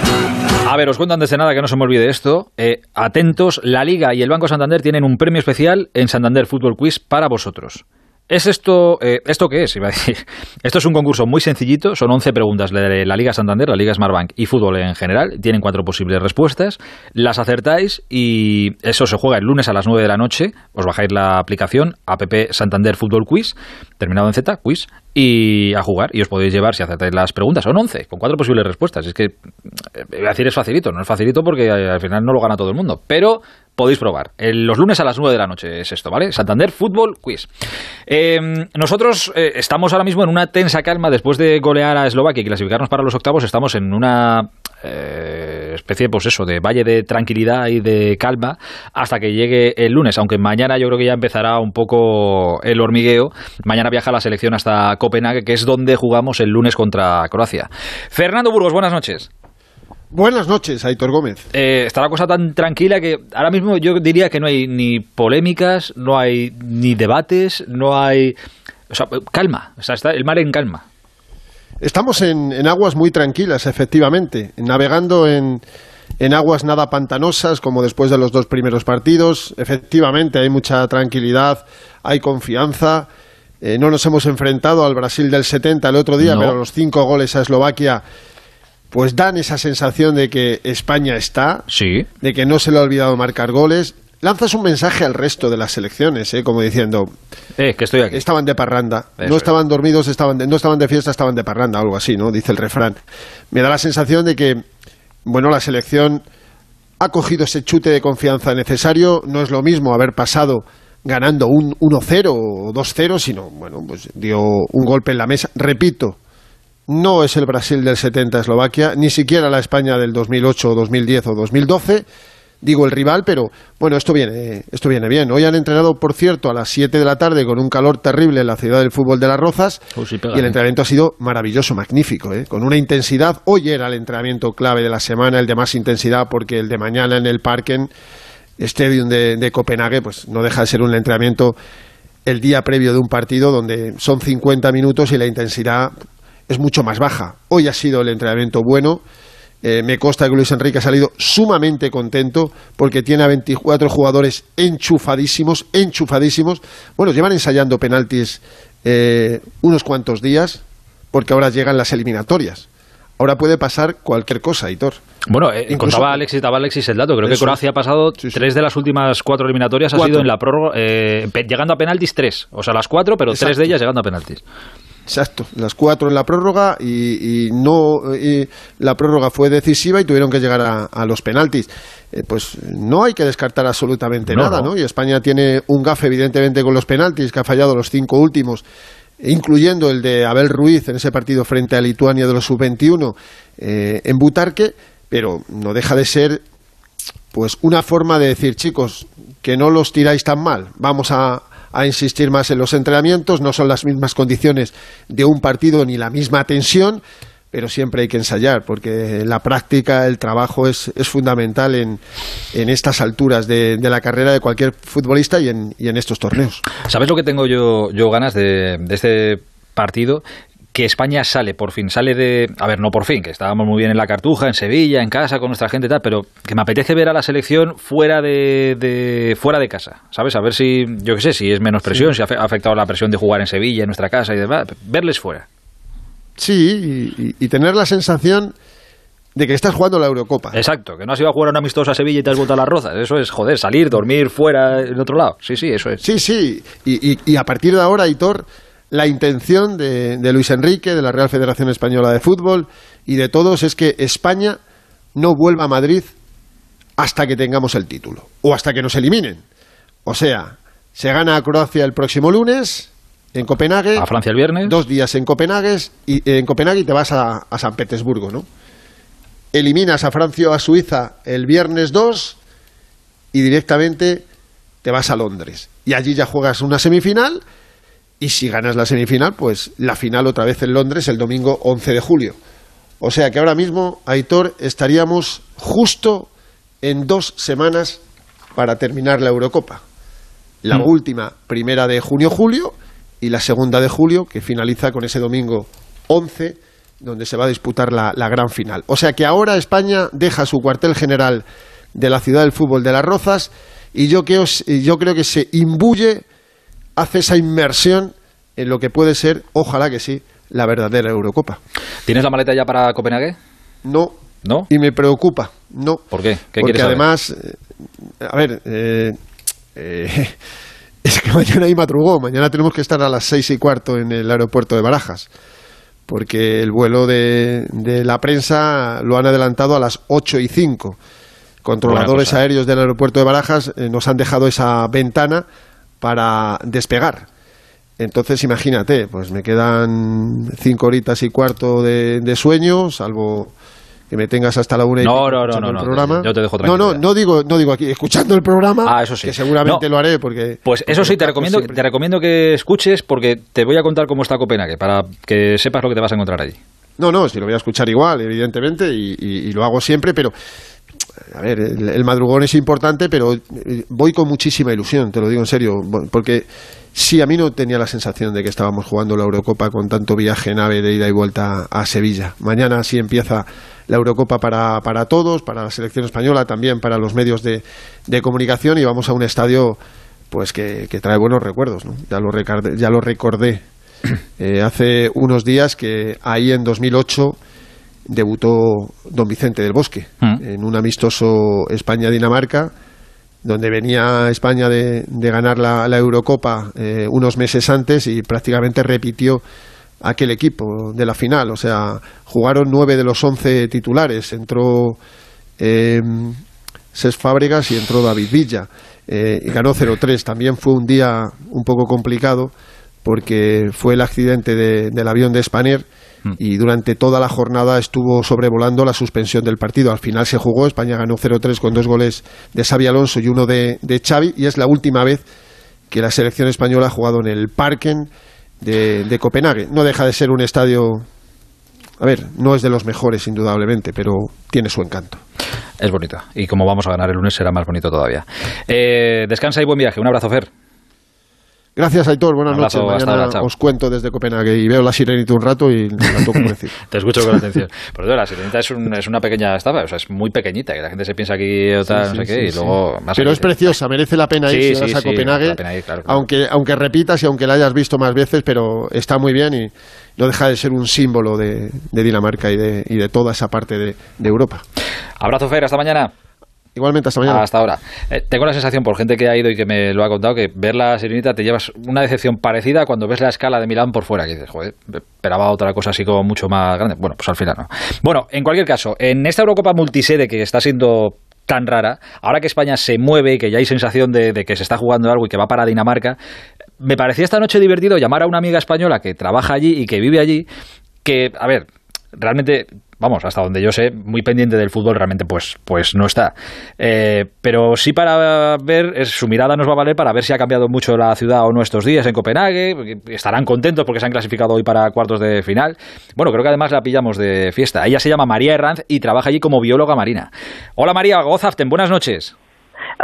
A ver, os cuento antes de nada que no se me olvide esto. Eh, atentos, la Liga y el Banco Santander tienen un premio especial en Santander Fútbol Quiz para vosotros. ¿Es esto, eh, esto qué es? Iba a decir. Esto es un concurso muy sencillito, son 11 preguntas de la Liga Santander, la Liga Smartbank y fútbol en general. Tienen cuatro posibles respuestas, las acertáis y eso se juega el lunes a las 9 de la noche. Os bajáis la aplicación app Santander Fútbol Quiz, terminado en Z, quiz, y a jugar. Y os podéis llevar, si acertáis las preguntas, son 11, con cuatro posibles respuestas. Es que, eh, a decir, es facilito, no es facilito porque al final no lo gana todo el mundo, pero podéis probar. Los lunes a las 9 de la noche es esto, ¿vale? Santander Fútbol Quiz. Eh, nosotros eh, estamos ahora mismo en una tensa calma después de golear a Eslovaquia y clasificarnos para los octavos. Estamos en una eh, especie, pues eso, de valle de tranquilidad y de calma hasta que llegue el lunes. Aunque mañana yo creo que ya empezará un poco el hormigueo. Mañana viaja la selección hasta Copenhague, que es donde jugamos el lunes contra Croacia. Fernando Burgos, buenas noches. Buenas noches, Aitor Gómez. Eh, está la cosa tan tranquila que ahora mismo yo diría que no hay ni polémicas, no hay ni debates, no hay... O sea, calma, o sea, está el mar en calma. Estamos en, en aguas muy tranquilas, efectivamente, navegando en, en aguas nada pantanosas, como después de los dos primeros partidos. Efectivamente, hay mucha tranquilidad, hay confianza. Eh, no nos hemos enfrentado al Brasil del 70 el otro día, No. pero los cinco goles a Eslovaquia pues dan esa sensación de que España está, Sí. de que no se le ha olvidado marcar goles. Lanzas un mensaje al resto de las selecciones, ¿eh? como diciendo, Eh, que estoy aquí. estaban de parranda. Eso no estaban dormidos, estaban de- no estaban de fiesta, estaban de parranda, algo así, ¿no? Dice el refrán. Me da la sensación de que, bueno, la selección ha cogido ese chute de confianza necesario. No es lo mismo haber pasado ganando un 1-0 o 2-0, sino, bueno, pues dio un golpe en la mesa. Repito, no es el Brasil del 70 Eslovaquia, ni siquiera la España del 2008 o 2010 o 2012 digo el rival, pero bueno, esto viene, esto viene bien. Hoy han entrenado, por cierto, a las 7 de la tarde con un calor terrible en la ciudad del fútbol de las Rozas pega, y el entrenamiento ha sido maravilloso, magnífico, ¿eh? con una intensidad. Hoy era el entrenamiento clave de la semana, el de más intensidad, porque el de mañana en el Parken Stadium de, de Copenhague, pues no deja de ser un entrenamiento el día previo de un partido donde son 50 minutos y la intensidad es mucho más baja. Hoy ha sido el entrenamiento bueno. Eh, me consta que Luis Enrique ha salido sumamente contento porque tiene a 24 jugadores enchufadísimos, enchufadísimos. Bueno, llevan ensayando penaltis eh, unos cuantos días porque ahora llegan las eliminatorias. Ahora puede pasar cualquier cosa, Hitor. Bueno, eh, Incluso- contaba Alexis, daba Alexis el dato. Creo que. Croacia ha pasado tres de las últimas cuatro eliminatorias ha sido en la prórroga, eh, llegando a penaltis tres. O sea, las cuatro, pero tres de ellas llegando a penaltis. Exacto, las cuatro en la prórroga y, y no y la prórroga fue decisiva y tuvieron que llegar a, a los penaltis. Eh, pues no hay que descartar absolutamente No, nada, no. ¿no? Y España tiene un gafe evidentemente con los penaltis que ha fallado los cinco últimos, incluyendo el de Abel Ruiz en ese partido frente a Lituania de los sub-21 eh, en Butarque, pero no deja de ser pues una forma de decir, chicos, que no los tiráis tan mal, vamos a, a insistir más en los entrenamientos, no son las mismas condiciones de un partido ni la misma tensión, pero siempre hay que ensayar, porque la práctica, el trabajo es, es fundamental en, en estas alturas de, la carrera de cualquier futbolista y en, y en estos torneos. ¿Sabes lo que tengo yo, yo ganas de este partido? Que España sale, por fin, sale de... A ver, no por fin, que estábamos muy bien en la Cartuja, en Sevilla, en casa, con nuestra gente y tal, pero que me apetece ver a la selección fuera de, de- fuera de casa, ¿sabes? A ver si, yo qué sé, si es menos presión, si ha afe- ha afectado la presión de jugar en Sevilla, en nuestra casa y demás. Verles fuera. Sí, y, y- y tener la sensación de que estás jugando la Eurocopa. Exacto, que no has ido a jugar una amistosa a Sevilla y te has vuelto a las rozas. Eso es, joder, salir, dormir fuera, en otro lado. Sí, sí, eso es. Sí, sí. Y, y, a partir de ahora, Hitor, la intención de, de, Luis Enrique, de la Real Federación Española de Fútbol y de todos es que España no vuelva a Madrid hasta que tengamos el título o hasta que nos eliminen. O sea, se gana a Croacia el próximo lunes en Copenhague. A Francia el viernes. Dos días en Copenhague y, en Copenhague y te vas a, a San Petersburgo, ¿no? eliminas a Francia o a Suiza el viernes 2 y directamente te vas a Londres. Y allí ya juegas una semifinal y si ganas la semifinal, pues la final otra vez en Londres el domingo 11 de julio. O sea que ahora mismo, Aitor, estaríamos justo en dos semanas para terminar la Eurocopa. La mm. última, primera de junio-julio, y la segunda de julio, que finaliza con ese domingo 11 donde se va a disputar la, gran final. O sea que ahora España deja su cuartel general de la ciudad del fútbol de las Rozas y yo creo, yo creo que se imbuye, hace esa inmersión en lo que puede ser, ojalá que sí, la verdadera Eurocopa. ¿Tienes la maleta ya para Copenhague? No. ¿No? Y me preocupa, no. ¿Por qué? ¿Qué Porque además, eh, a ver, eh, eh, es que mañana hay madrugó, mañana tenemos que estar a las seis y cuarto en el aeropuerto de Barajas porque el vuelo de, la prensa lo han adelantado a las 8 y 5. Controladores aéreos del aeropuerto de Barajas eh, nos han dejado esa ventana para despegar. Entonces, imagínate, pues me quedan cinco horitas y cuarto de, de sueño, salvo que me tengas hasta la una y no, no, no, no, el programa. Yo te dejo. No, no, no digo, no digo aquí, escuchando el programa, ah, eso sí. que seguramente lo haré porque... Pues eso sí, te recomiendo, te recomiendo que escuches porque te voy a contar cómo está Copenhague, para que sepas lo que te vas a encontrar allí. No, no, si lo voy a escuchar igual, evidentemente, y, lo hago siempre, pero... A ver, el, madrugón es importante, pero voy con muchísima ilusión, te lo digo en serio, porque sí, a mí no tenía la sensación de que estábamos jugando la Eurocopa con tanto viaje nave de ida y vuelta a Sevilla. Mañana sí empieza la Eurocopa para, para todos, para la selección española, también para los medios de, de comunicación y vamos a un estadio pues que, trae buenos recuerdos. ¿no? Ya, lo recordé, ya lo recordé eh, hace unos días que ahí en 2008 debutó don Vicente del Bosque mm. en un amistoso España-Dinamarca donde venía España de, de ganar la, la Eurocopa eh, unos meses antes y prácticamente repitió aquel equipo de la final. O sea, jugaron nueve de los once titulares. Entró eh, Ses Fábregas y entró David Villa. Eh, y ganó 0-3. También fue un día un poco complicado porque fue el accidente del avión de Spanair hmm. Y durante toda la jornada estuvo sobrevolando la suspensión del partido. Al final se jugó, España ganó 0-3 con dos goles de Xavi Alonso y uno de, de Xavi y es la última vez que la selección española ha jugado en el Parken de, Copenhague. No deja de ser un estadio a ver, no es de los mejores indudablemente, pero tiene su encanto. Es bonito. Y como vamos a ganar el lunes será más bonito todavía. Eh, descansa y buen viaje. Un abrazo, Fer. Gracias, Aitor. Buenas noches. Mañana os cuento desde Copenhague y veo la sirenita un rato y la toco decir. Te escucho con atención. Pero la sirenita es, es una pequeña estafa, o sea, es muy pequeñita, que la gente se piensa aquí o tal, no sé qué, y luego... Pero es preciosa, merece la pena ir si vas a Copenhague, aunque, aunque repitas y aunque la hayas visto más veces, pero está muy bien y no deja de ser un símbolo de, Dinamarca y de, y de toda esa parte de, de Europa. Abrazo, Fer, hasta mañana. Igualmente, hasta mañana. Hasta ahora. Eh, tengo la sensación, por gente que ha ido y que me lo ha contado, que ver la Sirenita te llevas una decepción parecida cuando ves la escala de Milán por fuera, que dices, joder, esperaba otra cosa así como mucho más grande. Bueno, pues al final no. Bueno, en cualquier caso, en esta Eurocopa multisede que está siendo tan rara, ahora que España se mueve y que ya hay sensación de, de que se está jugando algo y que va para Dinamarca, me parecía esta noche divertido llamar a una amiga española que trabaja allí y que vive allí, que, a ver, realmente vamos, hasta donde yo sé, muy pendiente del fútbol, realmente pues, pues no está. Eh, pero sí para ver, su mirada nos va a valer para ver si ha cambiado mucho la ciudad o no estos días en Copenhague. Estarán contentos porque se han clasificado hoy para cuartos de final. Bueno, creo que además la pillamos de fiesta. Ella se llama María Herranz y trabaja allí como bióloga marina. Hola María, Gozaften, buenas noches.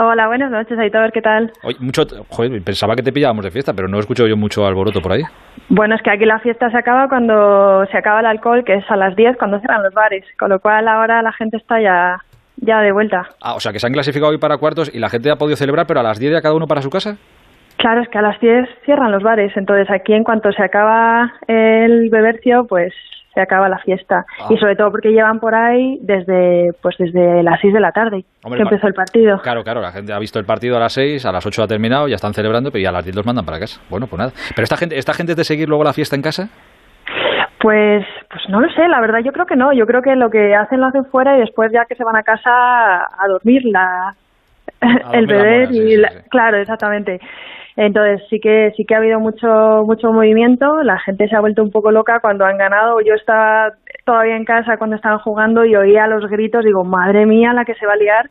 Hola, buenas noches, Aitor, ¿qué tal? mucho, joder, pensaba que te pillábamos de fiesta, pero no escucho yo mucho alboroto por ahí. Bueno, es que aquí la fiesta se acaba cuando se acaba el alcohol, que es a las 10 cuando cierran los bares, con lo cual ahora la gente está ya, ya de vuelta. Ah, o sea, que se han clasificado hoy para cuartos y la gente ha podido celebrar, pero a las 10 ya cada uno para su casa. Claro, es que a las 10 cierran los bares, entonces aquí en cuanto se acaba el bebercio, pues se acaba la fiesta. Y sobre todo porque llevan por ahí desde pues desde las 6 de la tarde que empezó el partido. Claro, claro, la gente ha visto el partido a las 6, a las 8 ha terminado, ya están celebrando, pero ya a las 10 los mandan para casa. Bueno, pues nada. Pero esta gente, esta gente es de seguir luego la fiesta en casa? Pues, pues no lo sé, la verdad yo creo que no. Yo creo que lo que hacen lo hacen fuera y después ya que se van a casa a dormir la, el beber y claro, exactamente. Entonces sí que sí que ha habido mucho mucho movimiento. La gente se ha vuelto un poco loca cuando han ganado. Yo estaba todavía en casa cuando estaban jugando y oía los gritos. Digo, madre mía, la que se va a liar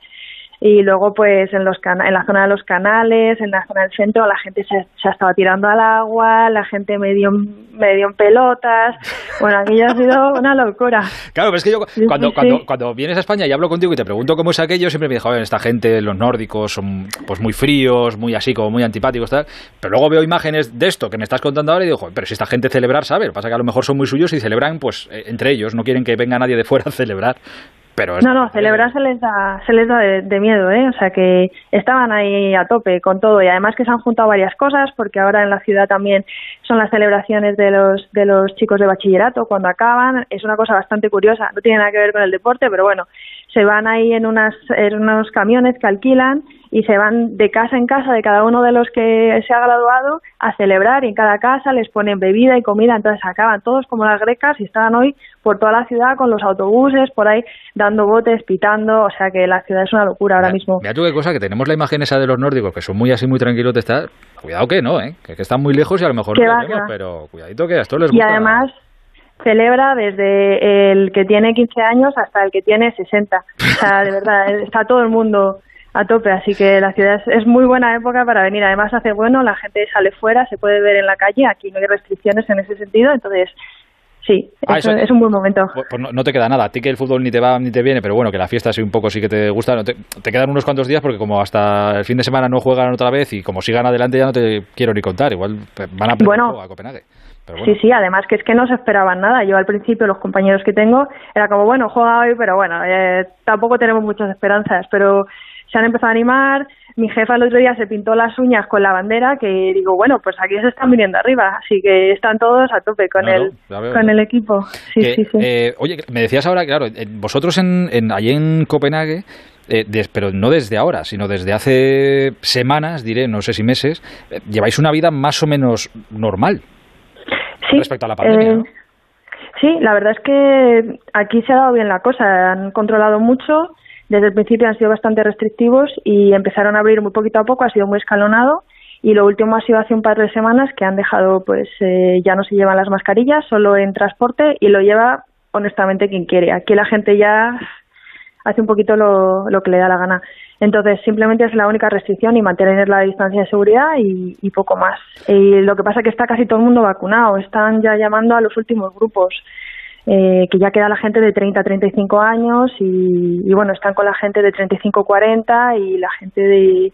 y luego pues en los en la zona de los canales en la zona del centro la gente se, se estaba tirando al agua la gente medio medio en pelotas. Bueno aquello ha sido una locura. Claro pero es que yo cuando, cuando, cuando vienes a España y hablo contigo y te pregunto cómo es aquello siempre me digo esta gente los nórdicos son pues muy fríos muy así como muy antipáticos tal pero luego veo imágenes de esto que me estás contando ahora y digo pero si esta gente celebrar sabe lo que pasa que a lo mejor son muy suyos y celebran pues eh, entre ellos no quieren que venga nadie de fuera a celebrar no, no, celebrar se les da, se les da de, miedo, ¿eh? O sea que estaban ahí a tope con todo y además que se han juntado varias cosas porque ahora en la ciudad también son las celebraciones de los, de los chicos de bachillerato cuando acaban. Es una cosa bastante curiosa, no tiene nada que ver con el deporte, pero bueno, se van ahí en, unas, en unos camiones que alquilan y se van de casa en casa de cada uno de los que se ha graduado a celebrar y en cada casa les ponen bebida y comida, entonces acaban todos como las grecas y estaban hoy por toda la ciudad con los autobuses por ahí dando botes, pitando, o sea que la ciudad es una locura ahora mismo. Mira tú qué cosa, que tenemos la imagen esa de los nórdicos que son muy así, muy tranquilos de estar, cuidado que no, ¿eh? que, están muy lejos y a lo mejor no lo vemos, pero cuidadito que a esto les gusta. Y además celebra desde el que tiene 15 años hasta el que tiene 60. O sea, de verdad, está todo el mundo a tope, así que la ciudad es, muy buena época para venir. Además hace bueno, la gente sale fuera, se puede ver en la calle, aquí no hay restricciones en ese sentido, entonces sí, ah, es, un buen momento. Pues, pues no, te queda nada, a ti que el fútbol ni te va ni te viene, pero bueno, que la fiesta sí un poco sí que te gusta, te, te, quedan unos cuantos días porque como hasta el fin de semana no juegan otra vez y como sigan adelante ya no te quiero ni contar, igual van a bueno, a Copenhague. Sí, sí, además que es que no se esperaban nada. Yo al principio, los compañeros que tengo, era como, bueno, juega hoy, pero bueno, eh, tampoco tenemos muchas esperanzas. Pero se han empezado a animar. Mi jefa el otro día se pintó las uñas con la bandera, que digo, bueno, pues aquí se están viniendo arriba, así que están todos a tope con, el, con el equipo. Sí, sí, sí. Eh, oye, me decías ahora, claro, vosotros en, en, allí en Copenhague, eh, pero no desde ahora, sino desde hace semanas, diré, no sé si meses, eh, lleváis una vida más o menos normal respecto a la pandemia. Sí, la verdad es que aquí se ha dado bien la cosa, han controlado mucho desde el principio han sido bastante restrictivos y empezaron a abrir muy poquito a poco, ha sido muy escalonado y lo último ha sido hace un par de semanas que han dejado, pues eh, ya no se llevan las mascarillas, solo en transporte y lo lleva honestamente quien quiere. Aquí la gente ya hace un poquito lo, que le da la gana. Entonces, simplemente es la única restricción y mantener la distancia de seguridad y, y, poco más. Y lo que pasa es que está casi todo el mundo vacunado. Están ya llamando a los últimos grupos eh, que ya queda la gente de 30 a 35 años y, y bueno, están con la gente de 35 a 40 y la gente de,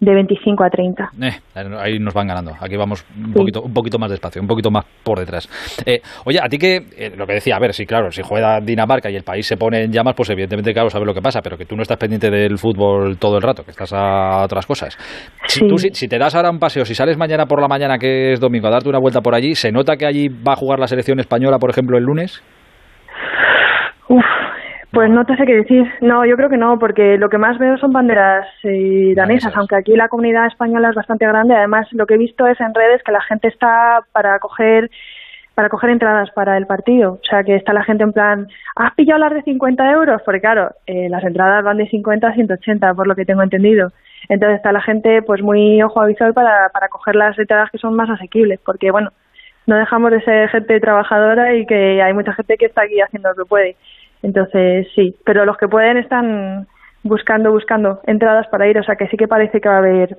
de 25 a 30. Eh, ahí nos van ganando. Aquí vamos un poquito, un poquito más despacio, un poquito más por detrás. Eh, oye, a ti que, eh, lo que decía, a ver, sí, claro, si juega Dinamarca y el país se pone en llamas, pues evidentemente, claro, sabes lo que pasa, pero que tú no estás pendiente del fútbol todo el rato, que estás a otras cosas. Si, tú, si, te das ahora un paseo, si sales mañana por la mañana, que es domingo, a darte una vuelta por allí, ¿se nota que allí va a jugar la selección española, por ejemplo, el lunes? Uf, pues no te sé qué decir. No, yo creo que no, porque lo que más veo son banderas eh, danesas, aunque aquí la comunidad española es bastante grande. Además, lo que he visto es en redes que la gente está para coger para coger entradas para el partido. O sea, que está la gente en plan, ¿has pillado las de 50 euros? Porque claro, eh, las entradas van de 50 a 180, por lo que tengo entendido. Entonces está la gente pues muy ojo avisado para, para coger las entradas que son más asequibles, porque bueno, no dejamos de ser gente trabajadora y que hay mucha gente que está aquí haciendo lo que puede. Entonces, sí, pero los que pueden están buscando, buscando entradas para ir, o sea que sí que parece que va a haber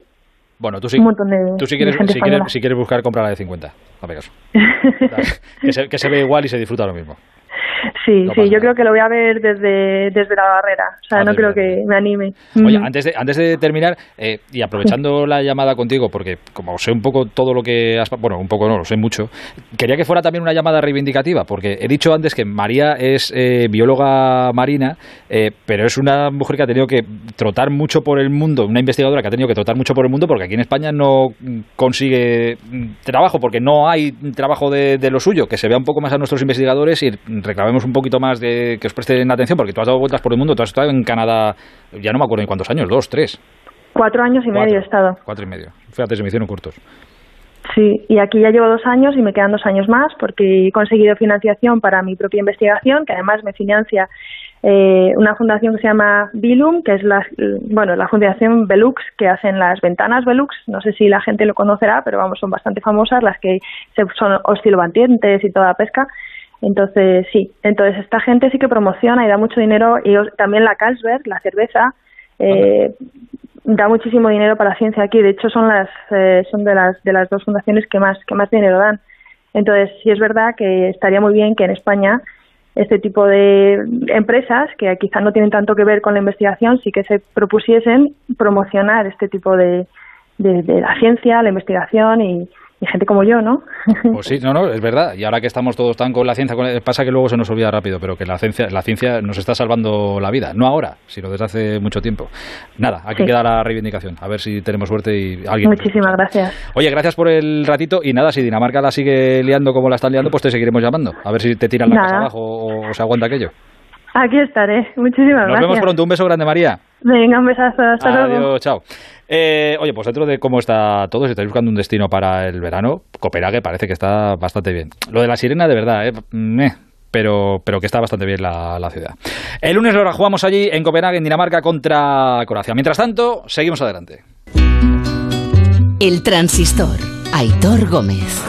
bueno, tú sí, un montón de, tú si quieres, si quieres, si quieres buscar, compra la de 50, que, se, que se ve igual y se disfruta lo mismo. Sí, sí, yo creo que lo voy a ver desde, desde la barrera. O sea, ah, no creo que me anime. Oye, antes de, antes de terminar, eh, y aprovechando la llamada contigo, porque como sé un poco todo lo que has... Bueno, un poco no, lo sé mucho. Quería que fuera también una llamada reivindicativa, porque he dicho antes que María es eh, bióloga marina, eh, pero es una mujer que ha tenido que trotar mucho por el mundo, una investigadora que ha tenido que trotar mucho por el mundo, porque aquí en España no consigue trabajo, porque no hay trabajo de, de lo suyo, que se vea un poco más a nuestros investigadores y reclamemos un poquito más de que os presten atención, porque tú has dado vueltas por el mundo, tú has estado en Canadá, ya no me acuerdo en cuántos años, dos, tres. Cuatro años y medio he estado. Cuatro y medio. Fíjate, se me hicieron cortos. Sí, y aquí ya llevo dos años y me quedan dos años más porque he conseguido financiación para mi propia investigación, que además me financia eh, una fundación que se llama Bilum, que es la, bueno, la fundación Velux, que hacen las ventanas Velux. No sé si la gente lo conocerá, pero vamos, son bastante famosas, las que son oscilobantientes y toda la pesca. Entonces, sí, entonces esta gente sí que promociona y da mucho dinero. Y también la Carlsberg, la cerveza, eh, da muchísimo dinero para la ciencia aquí. De hecho, son las eh, son de las de las dos fundaciones que más que más dinero dan. Entonces, sí es verdad que estaría muy bien que en España este tipo de empresas que quizás no tienen tanto que ver con la investigación sí que se propusiesen promocionar este tipo de, de la ciencia, la investigación y, y gente como yo, ¿no? Pues sí, no, no, es verdad. Y ahora que estamos todos tan con la ciencia, pasa que luego se nos olvida rápido, pero que la ciencia, la ciencia nos está salvando la vida. No ahora, sino desde hace mucho tiempo. Nada, aquí queda la reivindicación. A ver si tenemos suerte y alguien. Muchísimas gracias. Oye, gracias por el ratito. Y nada, si Dinamarca la sigue liando como la están liando, pues te seguiremos llamando. A ver si te tiran la casa abajo o, se aguanta aquello. Aquí estaré. Muchísimas gracias. Nos vemos pronto. Un beso grande, María. Venga, un besazo. Hasta Adiós, chao. Eh, oye, pues dentro de cómo está todo, si estáis buscando un destino para el verano, Copenhague parece que está bastante bien. Lo de la sirena, de verdad, eh, pero, pero que está bastante bien la, la, ciudad. El lunes lo jugamos allí en Copenhague, en Dinamarca, contra Croacia. Mientras tanto, seguimos adelante. El transistor. Aitor Gómez.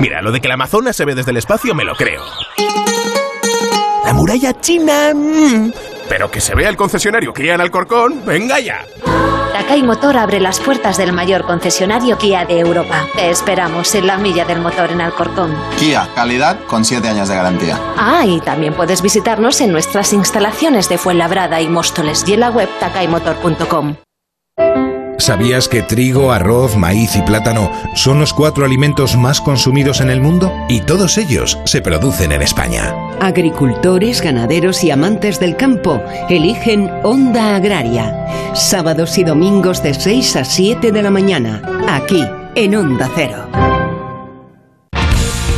Mira, lo de que la Amazonas se ve desde el espacio me lo creo. La muralla china... Pero que se vea el concesionario Kia en Alcorcón, venga ya. Takai Motor abre las puertas del mayor concesionario Kia de Europa. Te esperamos en la milla del motor en Alcorcón. Kia, calidad con 7 años de garantía. Ah, y también puedes visitarnos en nuestras instalaciones de Fuenlabrada y Móstoles y en la web takaimotor.com. ¿Sabías que trigo, arroz, maíz y plátano son los cuatro alimentos más consumidos en el mundo? Y todos ellos se producen en España. Agricultores, ganaderos y amantes del campo eligen Onda Agraria. Sábados y domingos de 6 a 7 de la mañana, aquí en Onda Cero.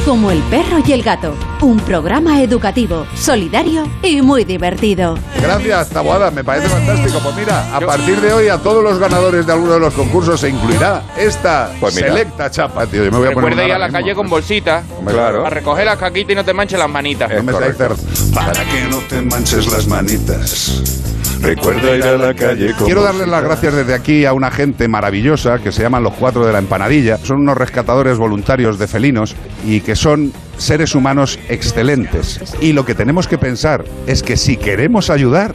Como el perro y el gato, un programa educativo, solidario y muy divertido. Gracias, Taboada, me parece fantástico. Pues mira, a partir de hoy a todos los ganadores de alguno de los concursos se incluirá esta pues selecta chapa, tío. Yo me voy a Recuerda ir a la calle con bolsita, claro. a recoger las caquitas y no te manches las manitas. Para que no te manches las manitas. Recuerda ir a la calle. Quiero darles las gracias desde aquí a una gente maravillosa que se llaman los cuatro de la empanadilla. Son unos rescatadores voluntarios de felinos y que son seres humanos excelentes. Y lo que tenemos que pensar es que si queremos ayudar,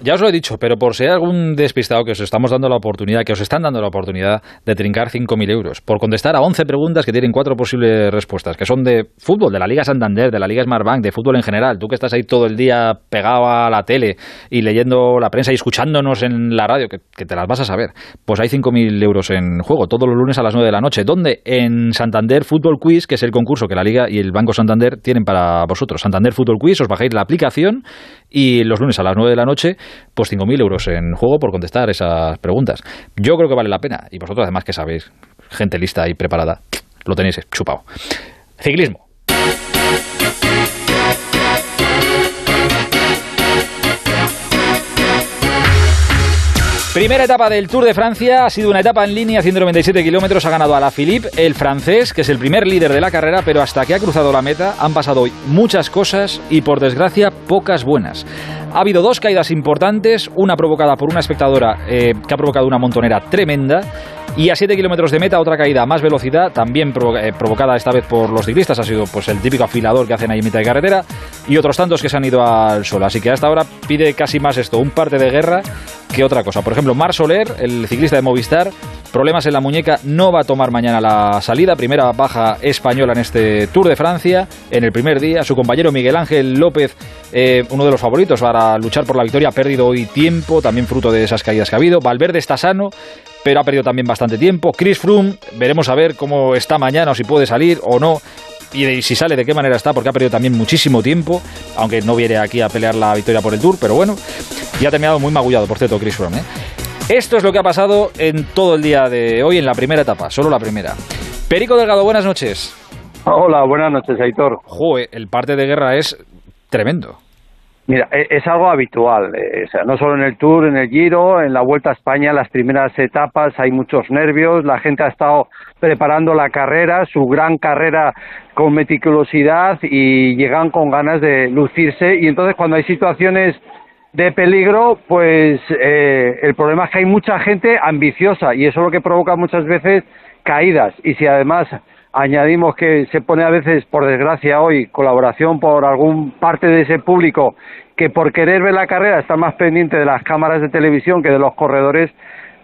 Ya os lo he dicho, pero por si hay algún despistado que os estamos dando la oportunidad, que os están dando la oportunidad de trincar 5.000 euros por contestar a 11 preguntas que tienen cuatro posibles respuestas, que son de fútbol, de la Liga Santander, de la Liga Smartbank, de fútbol en general. Tú que estás ahí todo el día pegado a la tele y leyendo la prensa y escuchándonos en la radio, que, te las vas a saber. Pues hay 5.000 euros en juego todos los lunes a las 9 de la noche. ¿Dónde? En Santander Fútbol Quiz, que es el concurso que la Liga y el Banco Santander tienen para vosotros. Santander Fútbol Quiz, os bajáis la aplicación y los lunes a las 9 de la noche, pues 5.000 euros en juego por contestar esas preguntas. Yo creo que vale la pena, y vosotros además que sabéis, gente lista y preparada, lo tenéis chupado. Ciclismo. Primera etapa del Tour de Francia ha sido una etapa en línea, 197 kilómetros. Ha ganado a la Philippe, el francés, que es el primer líder de la carrera, pero hasta que ha cruzado la meta han pasado hoy muchas cosas y, por desgracia, pocas buenas. Ha habido dos caídas importantes, una provocada por una espectadora eh, que ha provocado una montonera tremenda y a 7 kilómetros de meta, otra caída más velocidad, también eh, provocada esta vez por los ciclistas. Ha sido pues el típico afilador que hacen ahí en mitad de carretera. Y otros tantos que se han ido al sol. Así que hasta ahora pide casi más esto, un parte de guerra que otra cosa. Por ejemplo, Mar Soler, el ciclista de Movistar, problemas en la muñeca, no va a tomar mañana la salida. Primera baja española en este Tour de Francia. En el primer día, su compañero Miguel Ángel López, eh, uno de los favoritos para luchar por la victoria, ha perdido hoy tiempo, también fruto de esas caídas que ha habido. Valverde está sano, pero ha perdido también bastante tiempo. Chris Froome, veremos a ver cómo está mañana o si puede salir o no. Y si sale, de qué manera está, porque ha perdido también muchísimo tiempo, aunque no viene aquí a pelear la victoria por el Tour, pero bueno, y ha terminado muy magullado, por cierto, Chris Froome. ¿eh? Esto es lo que ha pasado en todo el día de hoy, en la primera etapa, solo la primera. Perico Delgado, buenas noches. Hola, buenas noches, Aitor. Joder, el parte de guerra es tremendo. Mira, e-, es, algo habitual, eh, o sea, no solo en el Tour, en el Giro, en la Vuelta a España, las primeras etapas hay muchos nervios, la gente ha estado preparando la carrera, su gran carrera con meticulosidad y llegan con ganas de lucirse y entonces cuando hay situaciones de peligro, pues eh, el problema es que hay mucha gente ambiciosa y eso es lo que provoca muchas veces caídas y si además añadimos que se pone a veces, por desgracia hoy, colaboración por algún parte de ese público que por querer ver la carrera está más pendiente de las cámaras de televisión que de los corredores,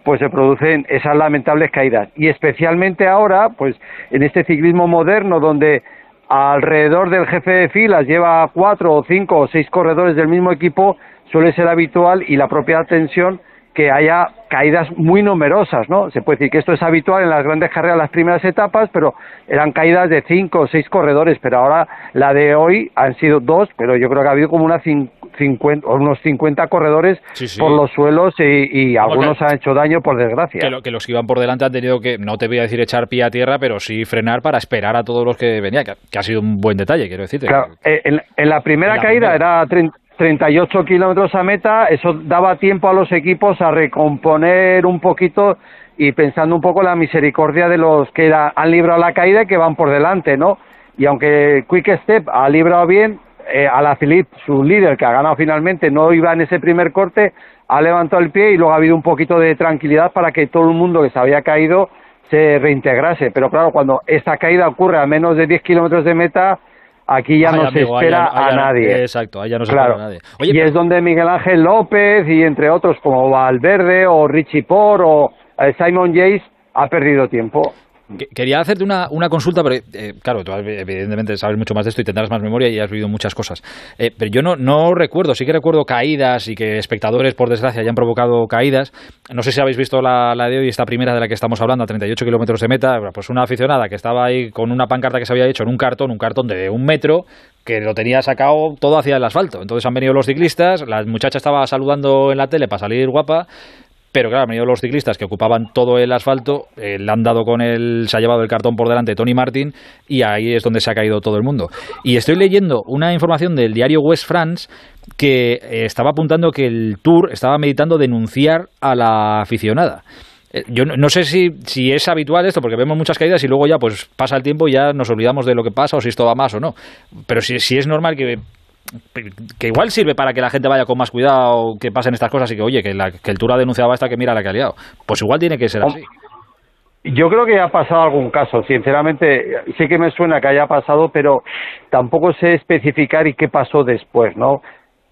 pues se producen esas lamentables caídas. Y especialmente ahora, pues en este ciclismo moderno donde alrededor del jefe de filas lleva cuatro o cinco o seis corredores del mismo equipo, suele ser habitual y la propia tensión que haya caídas muy numerosas, ¿no? Se puede decir que esto es habitual en las grandes carreras, las primeras etapas, pero eran caídas de cinco o seis corredores, pero ahora la de hoy han sido dos, pero yo creo que ha habido como una 50, unos 50 corredores por los suelos y, algunos han hecho daño por desgracia. Que, los que iban por delante han tenido que, no te voy a decir echar pie a tierra, pero sí frenar para esperar a todos los que venían, que, ha sido un buen detalle, quiero decirte. Claro, eh, en, la primera caída era 30 38 kilómetros a meta, eso daba tiempo a los equipos a recomponer un poquito y pensando un poco la misericordia de los que han librado la caída y que van por delante, ¿no? Y aunque Quick Step ha librado bien, eh, a la su líder, que ha ganado finalmente, no iba en ese primer corte, ha levantado el pie y luego ha habido un poquito de tranquilidad para que todo el mundo que se había caído se reintegrase. Pero claro, cuando esta caída ocurre a menos de 10 kilómetros de meta, aquí ya no se espera a nadie. Exacto, ya no se espera a nadie. y es donde Miguel Ángel López y entre otros como Valverde o Richie Por o Simon Yates ha perdido tiempo. Quería hacerte una, una consulta, pero eh, claro, tú evidentemente sabes mucho más de esto y tendrás más memoria y has vivido muchas cosas. Eh, pero yo no, no recuerdo, sí que recuerdo caídas y que espectadores, por desgracia, hayan provocado caídas. No sé si habéis visto la, la de hoy, esta primera de la que estamos hablando, a 38 kilómetros de meta. Pues una aficionada que estaba ahí con una pancarta que se había hecho en un cartón, un cartón de un metro, que lo tenía sacado todo hacia el asfalto. Entonces han venido los ciclistas, la muchacha estaba saludando en la tele para salir guapa pero claro, han venido los ciclistas que ocupaban todo el asfalto, eh, le han dado con el, se ha llevado el cartón por delante Tony Martin y ahí es donde se ha caído todo el mundo. Y estoy leyendo una información del diario West France que eh, estaba apuntando que el Tour estaba meditando denunciar a la aficionada. Eh, yo no, sé si, si es habitual esto, porque vemos muchas caídas y luego ya pues pasa el tiempo y ya nos olvidamos de lo que pasa o si esto va más o no. Pero si, si es normal que que igual sirve para que la gente vaya con más cuidado, que pasen estas cosas y que, oye, que, el Tour ha denunciado esta que mira la que ha liado. Pues igual tiene que ser así. Yo creo que ha pasado algún caso, sinceramente, sí que me suena que haya pasado, pero tampoco sé especificar y qué pasó después, ¿no?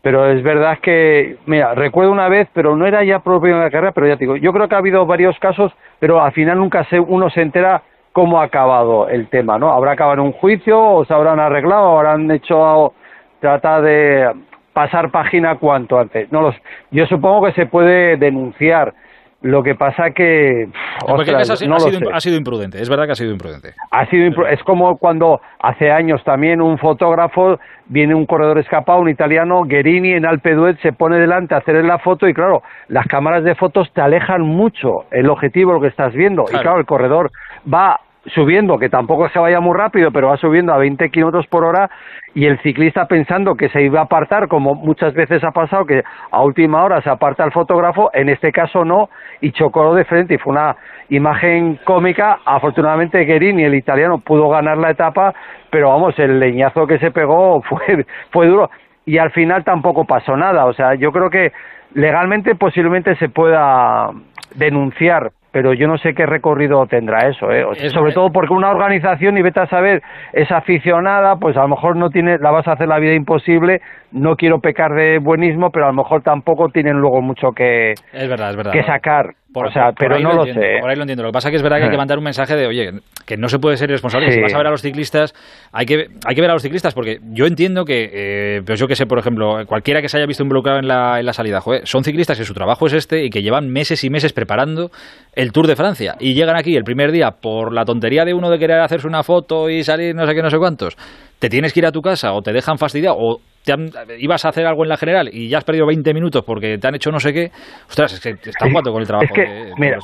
Pero es verdad que, mira, recuerdo una vez, pero no era ya propio de la carrera, pero ya te digo, yo creo que ha habido varios casos, pero al final nunca se, uno se entera cómo ha acabado el tema, ¿no? Habrá acabado en un juicio, o se habrán arreglado, o habrán hecho trata de pasar página cuanto antes. No los, yo supongo que se puede denunciar. Lo que pasa que ha, sido, imprudente, es verdad que ha sido imprudente. Ha sido es como cuando hace años también un fotógrafo viene un corredor escapado, un italiano, Guerini en Alpe d'Huez se pone delante a hacer la foto y claro, las cámaras de fotos te alejan mucho el objetivo lo que estás viendo y claro, el corredor va subiendo, que tampoco se vaya muy rápido, pero va subiendo a 20 kilómetros por hora, y el ciclista pensando que se iba a apartar, como muchas veces ha pasado, que a última hora se aparta el fotógrafo, en este caso no, y chocó de frente, y fue una imagen cómica. Afortunadamente, Guerini, el italiano, pudo ganar la etapa, pero vamos, el leñazo que se pegó fue, fue duro. Y al final tampoco pasó nada. O sea, yo creo que legalmente posiblemente se pueda denunciar pero yo no sé qué recorrido tendrá eso, ¿eh? sobre todo porque una organización, y vete a saber, es aficionada, pues a lo mejor no tiene, la vas a hacer la vida imposible, no quiero pecar de buenismo, pero a lo mejor tampoco tienen luego mucho que, es verdad, es verdad. que sacar. o sea, pero no lo, sé. Por ahí lo entiendo. Lo que pasa es que es verdad que hay que mandar un mensaje de, oye, que no se puede ser irresponsable. Si vas a ver a los ciclistas, hay que, hay que ver a los ciclistas, porque yo entiendo que, eh, pues yo que sé, por ejemplo, cualquiera que se haya visto involucrado en la, en la salida, joder, son ciclistas que su trabajo es este y que llevan meses y meses preparando el Tour de Francia y llegan aquí el primer día por la tontería de uno de querer hacerse una foto y salir no sé qué, no sé cuántos. Te tienes que ir a tu casa o te dejan fastidiado o te ibas a hacer algo en la general y ya has perdido 20 minutos porque te han hecho no sé qué, ostras, es que te estás jugando con el trabajo de, mira,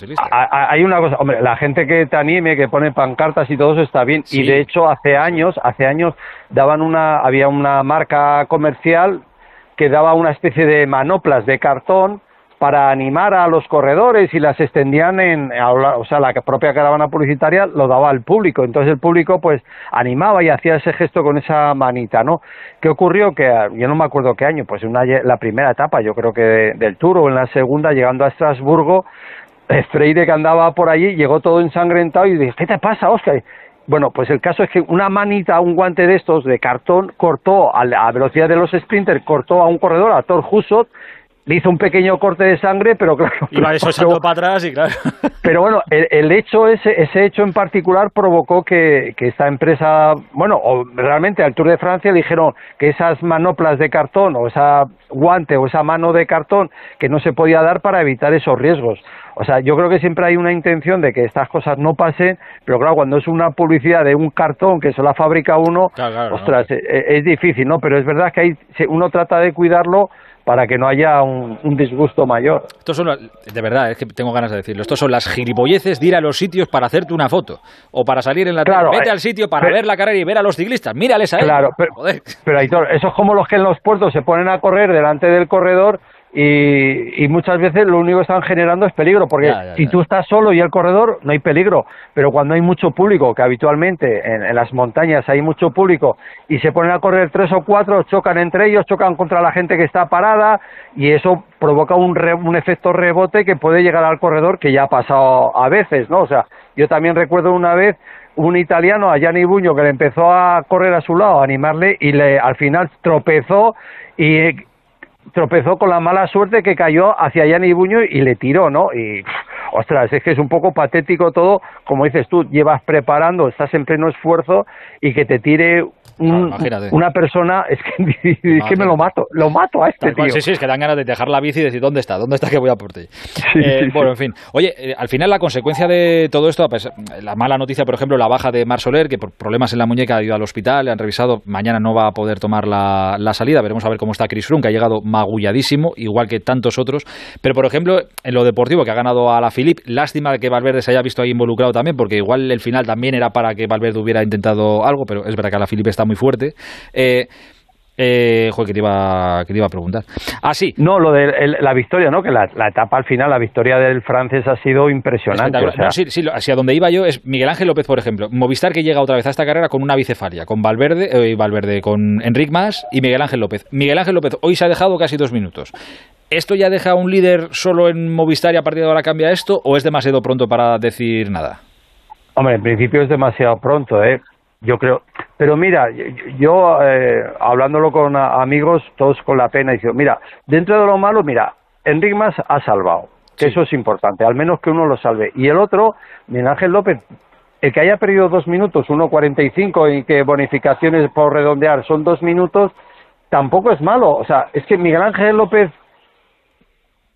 Hay una cosa, hombre, la gente que te anime, que pone pancartas y todo eso está bien. Y de hecho, hace años, hace años daban una, había una marca comercial que daba una especie de manoplas de cartón para animar a los corredores y las extendían en, o sea, la propia caravana publicitaria lo daba al público, entonces el público pues animaba y hacía ese gesto con esa manita, ¿no? ¿Qué ocurrió? Que yo no me acuerdo qué año, pues en una, la primera etapa, yo creo que del Tour o en la segunda, llegando a Estrasburgo, Freire que andaba por allí, llegó todo ensangrentado y dije, ¿qué te pasa, Oscar? Bueno, pues el caso es que una manita, un guante de estos de cartón, cortó a la velocidad de los sprinters, cortó a un corredor, a Thor Husot, le hizo un pequeño corte de sangre, pero claro. Iba eso para atrás y claro. Pero bueno, el, hecho, ese, ese hecho en particular provocó que, que esta empresa, bueno, o realmente al Tour de Francia le dijeron que esas manoplas de cartón o esa guante o esa mano de cartón que no se podía dar para evitar esos riesgos. O sea, yo creo que siempre hay una intención de que estas cosas no pasen, pero claro, cuando es una publicidad de un cartón que se la fabrica uno, ostras, es, es, difícil, ¿no? Pero es verdad que hay, uno trata de cuidarlo para que no haya un, disgusto mayor. Estos son, de verdad, es que tengo ganas de decirlo, estos son las gilipolleces de ir a los sitios para hacerte una foto. O para salir en la claro, Vete eh, al sitio para ver la carrera y ver a los ciclistas, mírales a ellos. Claro, pero, pero eso es como los que en los puertos se ponen a correr delante del corredor y, muchas veces lo único que están generando es peligro, porque si tú estás solo y el corredor no hay peligro, pero cuando hay mucho público, que habitualmente en, las montañas hay mucho público, y se ponen a correr tres o cuatro, chocan entre ellos, chocan contra la gente que está parada, y eso provoca un, un efecto rebote que puede llegar al corredor, que ya ha pasado a veces, ¿no? O sea, yo también recuerdo una vez un italiano, a Gianni Buño, que le empezó a correr a su lado, a animarle, y le, al final tropezó y tropezó con la mala suerte que cayó hacia Yanni Buño y le tiró, ¿no? Y, ostras, es que es un poco patético todo, como dices tú, llevas preparando, estás en pleno esfuerzo y que te tire una persona, es que, es que me lo mato, lo mato a este tío. sí, sí, es que dan ganas de dejar la bici y decir, ¿dónde está? ¿Dónde está que voy a por ti? Eh, bueno, en fin. Oye, eh, al final la consecuencia de todo esto, pues, la mala noticia, por ejemplo, la baja de Mar Soler, que por problemas en la muñeca ha ido al hospital, le han revisado, mañana no va a poder tomar la, salida, veremos a ver cómo está Chris Froome, que ha llegado magulladísimo, igual que tantos otros, pero por ejemplo, en lo deportivo, que ha ganado a la Philip, lástima que Valverde se haya visto ahí involucrado también, porque igual el final también era para que Valverde hubiera intentado algo, pero es verdad que la Philip está muy fuerte. Eh, eh, joder, que te, iba, que te iba a preguntar. Ah, sí. No, lo de la victoria, ¿no? Que la, etapa al final, la victoria del francés ha sido impresionante. sí, sí, hacia donde iba yo es Miguel Ángel López, por ejemplo. Movistar que llega otra vez a esta carrera con una bicefalia, con Valverde, eh, Valverde con Enric Mas y Miguel Ángel López. Miguel Ángel López hoy se ha dejado casi dos minutos. ¿Esto ya deja un líder solo en Movistar y a partir de ahora cambia esto o es demasiado pronto para decir nada? Hombre, en principio es demasiado pronto, ¿eh? Yo creo, pero mira, yo eh, hablándolo con amigos, todos con la pena, y mira, dentro de lo malo, mira, Enric Mas ha salvado, que eso es importante, al menos que uno lo salve. Y el otro, Miguel Ángel López, el que haya perdido dos minutos, 1.45 y que bonificaciones por redondear son dos minutos, tampoco es malo. O sea, es que Miguel Ángel López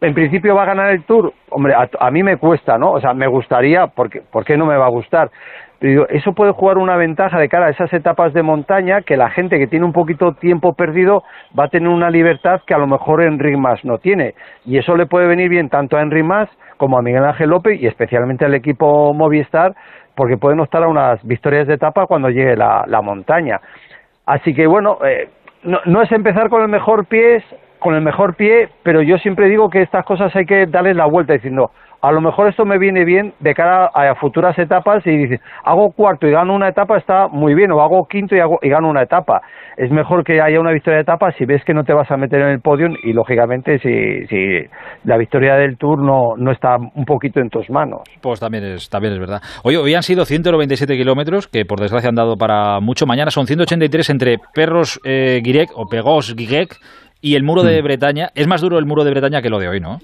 en principio va a ganar el Tour. Hombre, a, mí me cuesta, ¿no? O sea, me gustaría, porque, ¿por qué no me va a gustar? Eso puede jugar una ventaja de cara a esas etapas de montaña que la gente que tiene un poquito tiempo perdido va a tener una libertad que a lo mejor Enric Mas no tiene. Y eso le puede venir bien tanto a Enric Mas como a Miguel Ángel López y especialmente al equipo Movistar porque pueden optar a unas victorias de etapa cuando llegue la, la montaña. Así que bueno, eh, no, no, es empezar con el mejor pie, con el mejor pie, pero yo siempre digo que estas cosas hay que darles la vuelta diciendo, a lo mejor esto me viene bien de cara a futuras etapas y dices, hago cuarto y gano una etapa, está muy bien, o hago quinto y, hago, y gano una etapa. Es mejor que haya una victoria de etapa si ves que no te vas a meter en el podio y, lógicamente, si, si la victoria del Tour no, no está un poquito en tus manos. Pues también es, también es verdad. Hoy, hoy han sido 197 kilómetros, que por desgracia han dado para mucho. Mañana son 183 entre Perros eh, Guirec o Pegos Guirec y el muro de mm. Bretaña. Es más duro el muro de Bretaña que lo de hoy, ¿no?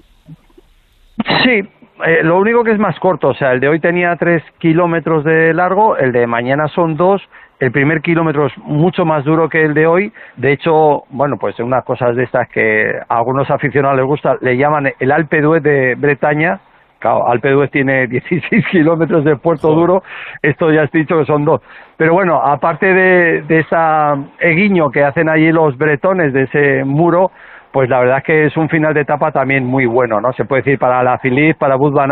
Sí, eh, lo único que es más corto, o sea, el de hoy tenía tres kilómetros de largo, el de mañana son dos, el primer kilómetro es mucho más duro que el de hoy, de hecho, bueno, pues unas cosas de estas que a algunos aficionados les gusta, le llaman el Alpe d'Huez de Bretaña, claro, Alpe d'Huez tiene 16 kilómetros de puerto duro, esto ya has dicho que son dos, pero bueno, aparte de, de esa guiño que hacen allí los bretones de ese muro, pues la verdad es que es un final de etapa también muy bueno, ¿no? Se puede decir para la Philippe, para Bud Van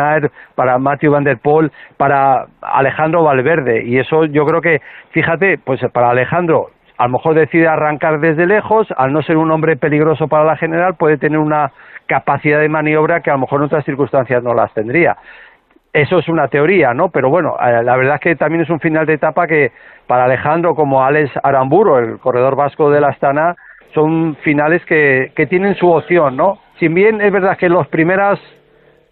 para Matthew Van Der Poel, para Alejandro Valverde. Y eso yo creo que, fíjate, pues para Alejandro, a lo mejor decide arrancar desde lejos, al no ser un hombre peligroso para la general, puede tener una capacidad de maniobra que a lo mejor en otras circunstancias no las tendría. Eso es una teoría, ¿no? Pero bueno, eh, la verdad es que también es un final de etapa que para Alejandro, como Alex Aramburo, el corredor vasco de la Astana, son finales que, que tienen su opción, ¿no? Si bien es verdad que las primeras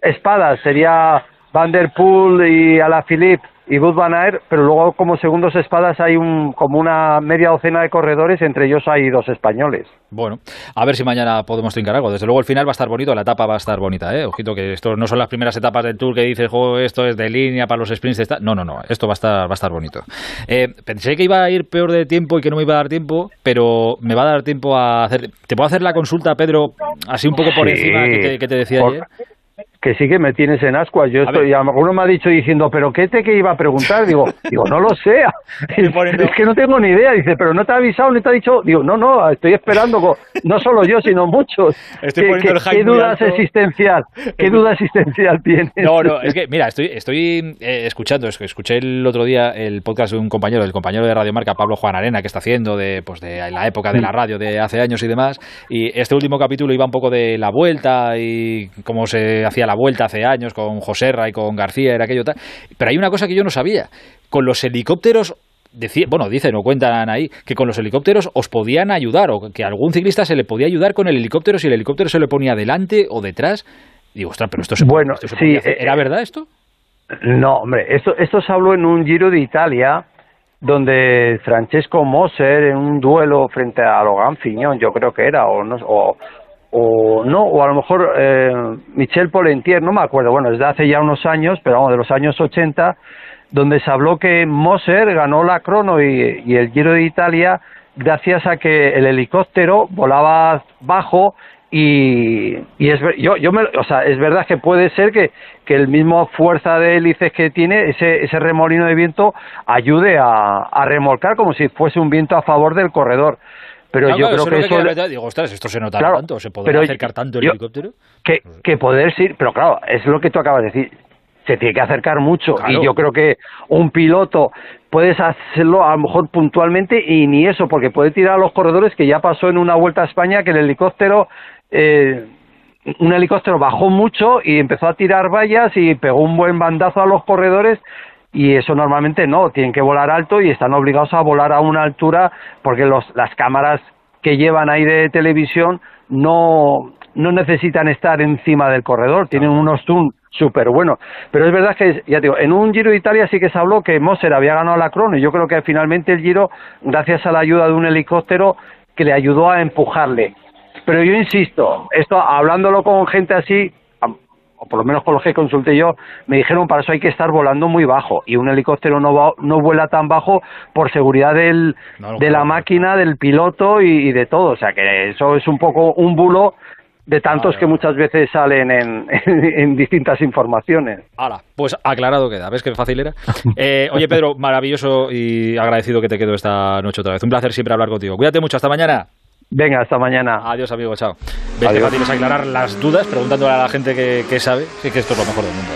espadas sería Van der Poel y Alaphilippe y Bud Van Aert, pero luego como segundos espadas hay un, como una media docena de corredores, entre ellos hay dos españoles. Bueno, a ver si mañana podemos trincar algo. Desde luego el final va a estar bonito, la etapa va a estar bonita, ¿eh? Ojito que esto no son las primeras etapas del Tour que dices, juego esto es de línea para los sprints. De No, no, no, esto va a estar, va a estar bonito. Eh, pensé que iba a ir peor de tiempo y que no me iba a dar tiempo, pero me va a dar tiempo a hacer... ¿Te puedo hacer la consulta, Pedro, así un poco por encima que te, decía ayer? Que sí que me tienes en ascuas. Yo estoy, a uno me ha dicho diciendo, ¿pero qué te que iba a preguntar? Digo, digo, no lo sé. es que no tengo ni idea. Dice, ¿pero no te ha avisado ni te ha dicho? Digo, no, no, estoy esperando, no solo yo, sino muchos. ¿Qué, duda existencial? ¿Qué duda existencial tienes? No, no, es que, mira, estoy, estoy eh, escuchando, es que escuché el otro día el podcast de un compañero, el compañero de Radio Marca, Pablo Juan Arena, que está haciendo de, pues, de la época de la radio de hace años y demás. Y este último capítulo iba un poco de la vuelta y cómo se hacía la vuelta hace años con Joserra y con García, era aquello tal. Pero hay una cosa que yo no sabía. Con los helicópteros bueno, dicen o cuentan ahí que con los helicópteros os podían ayudar o que algún ciclista se le podía ayudar con el helicóptero si el helicóptero se le ponía delante o detrás. Digo, ostras, pero esto se bueno, sí, ¿Era eh, verdad esto? No, hombre, esto, esto se habló en un Giro de Italia donde Francesco Moser en un duelo frente a Logan Fiñón, yo creo que era, o, no, o, o no, o a lo mejor eh, Michel Polentier, no me acuerdo, bueno, desde hace ya unos años, pero vamos, de los años 80, donde se habló que Moser ganó la crono y, el Giro de Italia gracias a que el helicóptero volaba bajo y, y es yo yo me, o sea es verdad que puede ser que, que el mismo fuerza de hélices que tiene ese ese remolino de viento ayude a, a remolcar como si fuese un viento a favor del corredor pero yo creo que, eso... digo, ostras, esto se nota tanto, ¿se podrá acercar tanto el helicóptero? Que, que poder sí, pero claro, es lo que tú acabas de decir, se tiene que acercar mucho y yo creo que un piloto puedes hacerlo a lo mejor puntualmente y ni eso, porque puede tirar a los corredores que ya pasó en una vuelta a España que el helicóptero... Eh, un helicóptero bajó mucho y empezó a tirar vallas y pegó un buen bandazo a los corredores y eso normalmente no, tienen que volar alto y están obligados a volar a una altura porque los, las cámaras que llevan ahí de televisión no, no necesitan estar encima del corredor, tienen unos zoom súper buenos. Pero es verdad que, ya digo, en un Giro de Italia sí que se habló que Moser había ganado la crono y yo creo que finalmente el Giro, gracias a la ayuda de un helicóptero, que le ayudó a empujarle. Pero yo insisto, esto hablándolo con gente así, o por lo menos con los que consulté yo, me dijeron para eso hay que estar volando muy bajo y un helicóptero no, no vuela tan bajo por seguridad del, de la máquina, del piloto y, de todo. O sea que eso es un poco un bulo de tantos que muchas veces salen en, en, distintas informaciones. Ahora, pues aclarado queda. ¿Ves qué fácil era? Eh, oye, Pedro, maravilloso y agradecido que te quedo esta noche otra vez. Un placer siempre hablar contigo. Cuídate mucho. Hasta mañana. Venga, hasta mañana. Adiós, amigo, chao. Vete a aclarar las dudas preguntándole a la gente que, que sabe. Sí, que esto es lo mejor del mundo.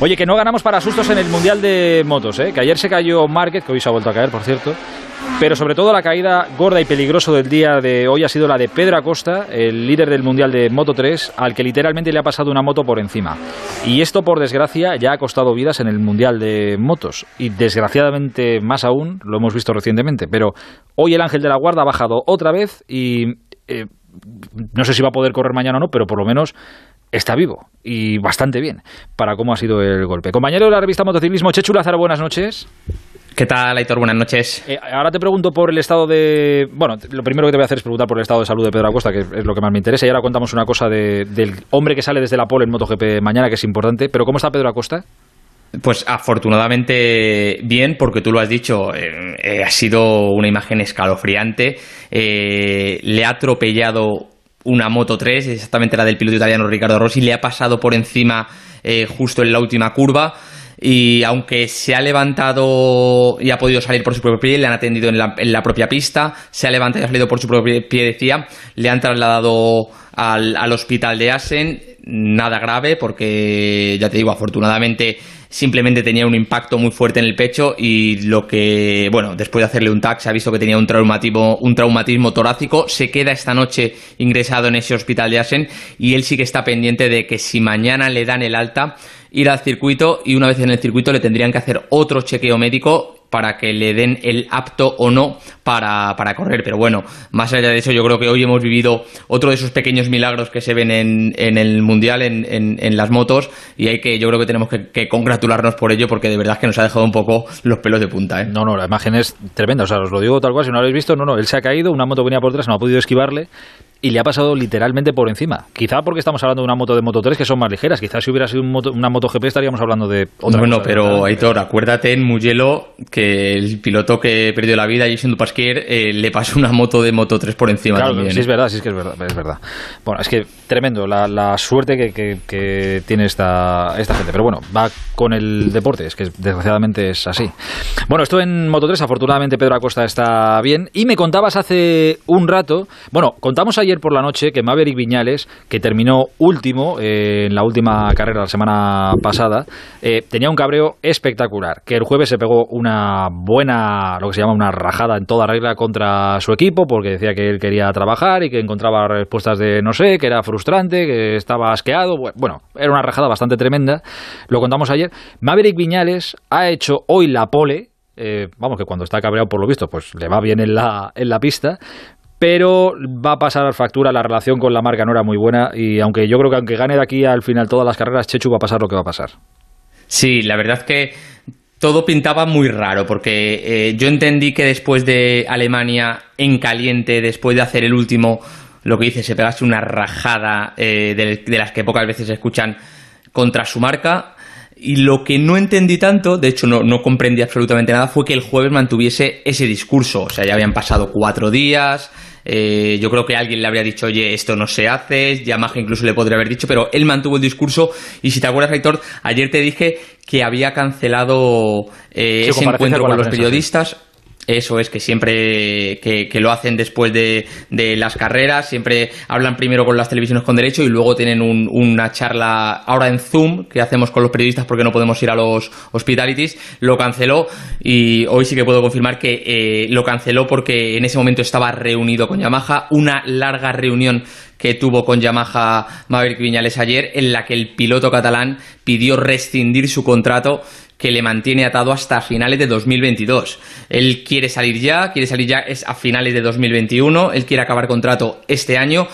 Oye, que no ganamos para sustos en el Mundial de Motos, ¿eh? que ayer se cayó Márquez, que hoy se ha vuelto a caer, por cierto. Pero sobre todo la caída gorda y peligroso del día de hoy ha sido la de Pedro Acosta, el líder del Mundial de Moto 3, al que literalmente le ha pasado una moto por encima. Y esto, por desgracia, ya ha costado vidas en el Mundial de Motos. Y desgraciadamente más aún, lo hemos visto recientemente. Pero hoy el Ángel de la Guarda ha bajado otra vez y... Eh, no sé si va a poder correr mañana o no, pero por lo menos está vivo y bastante bien para cómo ha sido el golpe. Compañero de la revista Motociclismo, Chechu Lázaro, buenas noches. ¿Qué tal, Aitor? Buenas noches. Eh, ahora te pregunto por el estado de... Bueno, lo primero que te voy a hacer es preguntar por el estado de salud de Pedro Acosta, que es lo que más me interesa. Y ahora contamos una cosa del hombre que sale desde la pole en MotoGP mañana, que es importante. Pero ¿cómo está Pedro Acosta? Pues afortunadamente bien, porque tú lo has dicho, eh, eh, ha sido una imagen escalofriante. le ha atropellado una Moto 3, exactamente la del piloto italiano Ricardo Rossi, le ha pasado por encima eh, justo en la última curva y aunque se ha levantado y ha podido salir por su propio pie, le han atendido en la, propia pista, se ha levantado y ha salido por su propio pie, decía, le han trasladado al, al hospital de Asen, nada grave porque ya te digo, afortunadamente simplemente tenía un impacto muy fuerte en el pecho y lo que, bueno, después de hacerle un TAC ha visto que tenía un traumatismo, un traumatismo torácico, se queda esta noche ingresado en ese hospital de Asen y él sí que está pendiente de que si mañana le dan el alta, ir al circuito y una vez en el circuito le tendrían que hacer otro chequeo médico para que le den el apto o no para, para, correr. Pero bueno, más allá de eso, yo creo que hoy hemos vivido otro de esos pequeños milagros que se ven en, en el Mundial, en, en, las motos, y hay que, yo creo que tenemos que, congratularnos por ello, porque de verdad que nos ha dejado un poco los pelos de punta. ¿eh? No, no, la imagen es tremenda, o sea, os lo digo tal cual, si no lo habéis visto, no, no, él se ha caído, una moto venía por detrás, no ha podido esquivarle, y le ha pasado literalmente por encima. Quizá porque estamos hablando de una moto de Moto 3 que son más ligeras. Quizás si hubiera sido una moto GP estaríamos hablando de otra Bueno, pero Aitor, acuérdate en Mugello que el piloto que perdió la vida, Jason Dupasquier, eh, le pasó una moto de Moto 3 por encima claro, también. Sí, es ¿eh? verdad, sí es que es verdad, es verdad. Bueno, es que tremendo la, suerte que, tiene esta, esta gente. Pero bueno, va con el deporte, es que desgraciadamente es así. Bueno, esto en Moto 3, afortunadamente Pedro Acosta está bien. Y me contabas hace un rato, bueno, contamos ayer ayer por la noche que Maverick Viñales, que terminó último eh, en la última carrera la semana pasada, eh, tenía un cabreo espectacular. Que el jueves se pegó una buena, lo que se llama una rajada en toda regla contra su equipo, porque decía que él quería trabajar y que encontraba respuestas de no sé, que era frustrante, que estaba asqueado. Bueno, era una rajada bastante tremenda. Lo contamos ayer. Maverick Viñales ha hecho hoy la pole. Eh, vamos, que cuando está cabreado por lo visto, pues le va bien en la, en la pista, pero va a pasar factura, la relación con la marca no era muy buena y aunque yo creo que aunque gane de aquí al final todas las carreras, Chechu va a pasar lo que va a pasar. Sí, la verdad que todo pintaba muy raro porque eh, yo entendí que después de Alemania en caliente, después de hacer el último, lo que dice, se pegase una rajada eh, de, las que pocas veces se escuchan contra su marca. Y lo que no entendí tanto, de hecho no, no, comprendí absolutamente nada, fue que el jueves mantuviese ese discurso. O sea, ya habían pasado cuatro días, eh, yo creo que alguien le habría dicho, oye, esto no se hace, Yamaha incluso le podría haber dicho, pero él mantuvo el discurso y si te acuerdas, Héctor, ayer te dije que había cancelado eh, ese encuentro con, los periodistas. Eso es, que siempre que, lo hacen después de, las carreras, siempre hablan primero con las televisiones con derecho y luego tienen una charla ahora en Zoom que hacemos con los periodistas porque no podemos ir a los hospitalities. Lo canceló y hoy sí que puedo confirmar que eh, lo canceló porque en ese momento estaba reunido con Yamaha. Una larga reunión que tuvo con Yamaha Maverick Viñales ayer, en la que el piloto catalán pidió rescindir su contrato que le mantiene atado hasta finales de 2022. Él quiere salir ya, quiere salir ya es a finales de 2021, él quiere acabar contrato este año.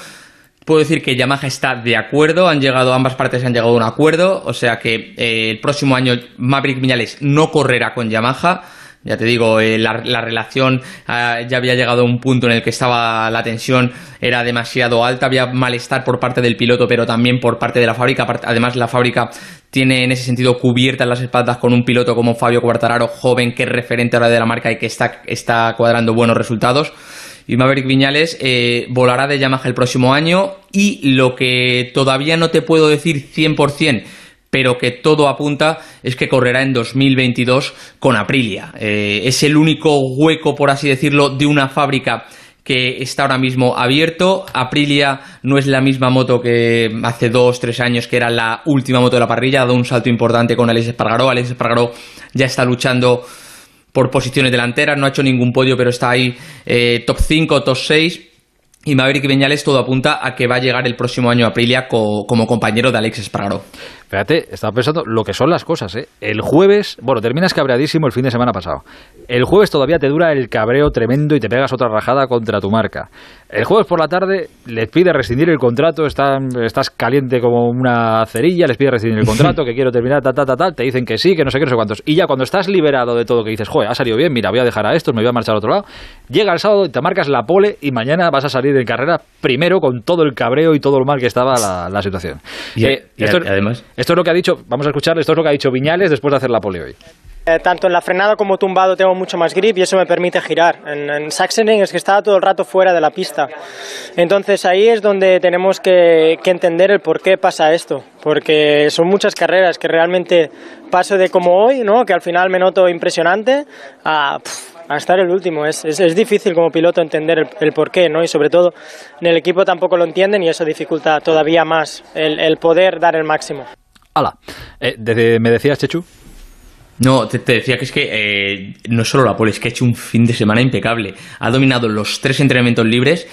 Puedo decir que Yamaha está de acuerdo, han llegado, ambas partes han llegado a un acuerdo, o sea que eh, el próximo año Maverick Viñales no correrá con Yamaha. Ya te digo, eh, la, relación ah, ya había llegado a un punto en el que estaba la tensión era demasiado alta, había malestar por parte del piloto, pero también por parte de la fábrica. Además, la fábrica tiene en ese sentido cubiertas las espaldas con un piloto como Fabio Quartararo, joven que es referente ahora de la marca y que está, está cuadrando buenos resultados. Y Maverick Viñales eh, volará de Yamaha el próximo año y lo que todavía no te puedo decir 100%, pero que todo apunta es que correrá en 2022 con Aprilia. Eh, es el único hueco, por así decirlo, de una fábrica que está ahora mismo abierto. Aprilia no es la misma moto que hace dos, tres años, que era la última moto de la parrilla. Ha dado un salto importante con Alex Espargaró. Alex Espargaró ya está luchando por posiciones delanteras, no ha hecho ningún podio, pero está ahí eh, top 5, top 6 y Maverick Viñales todo apunta a que va a llegar el próximo año a Aprilia como compañero de Alex Espargaró. Fíjate, estaba pensando lo que son las cosas, ¿eh? El jueves, bueno, terminas cabreadísimo el fin de semana pasado. El jueves todavía te dura el cabreo tremendo y te pegas otra rajada contra tu marca. El jueves por la tarde les pide rescindir el contrato, estás caliente como una cerilla, les pide rescindir el contrato, que quiero terminar, tal, tal, tal, te dicen que sí, que no sé qué, no sé cuántos. Y ya cuando estás liberado de todo, que dices, joder, ha salido bien, mira, voy a dejar a estos, me voy a marchar al otro lado, llega el sábado y te marcas la pole y mañana vas a salir de carrera primero con todo el cabreo y todo lo mal que estaba la, situación. Y, eh, además... Esto es lo que ha dicho, vamos a escuchar, esto es lo que ha dicho Viñales después de hacer la pole hoy. Eh, tanto en la frenada como tumbado tengo mucho más grip y eso me permite girar. En, en es que estaba todo el rato fuera de la pista. Entonces ahí es donde tenemos que, entender el por qué pasa esto. Porque son muchas carreras que realmente paso de como hoy, ¿no? que al final me noto impresionante, a, estar el último. Es, es, difícil como piloto entender el, el, por qué, ¿no? y sobre todo en el equipo tampoco lo entienden y eso dificulta todavía más el, el poder dar el máximo. Hala, eh, ¿me decías, Chechu? No, te, decía que es que eh, no solo la pole, es que ha hecho un fin de semana impecable. Ha dominado los tres entrenamientos libres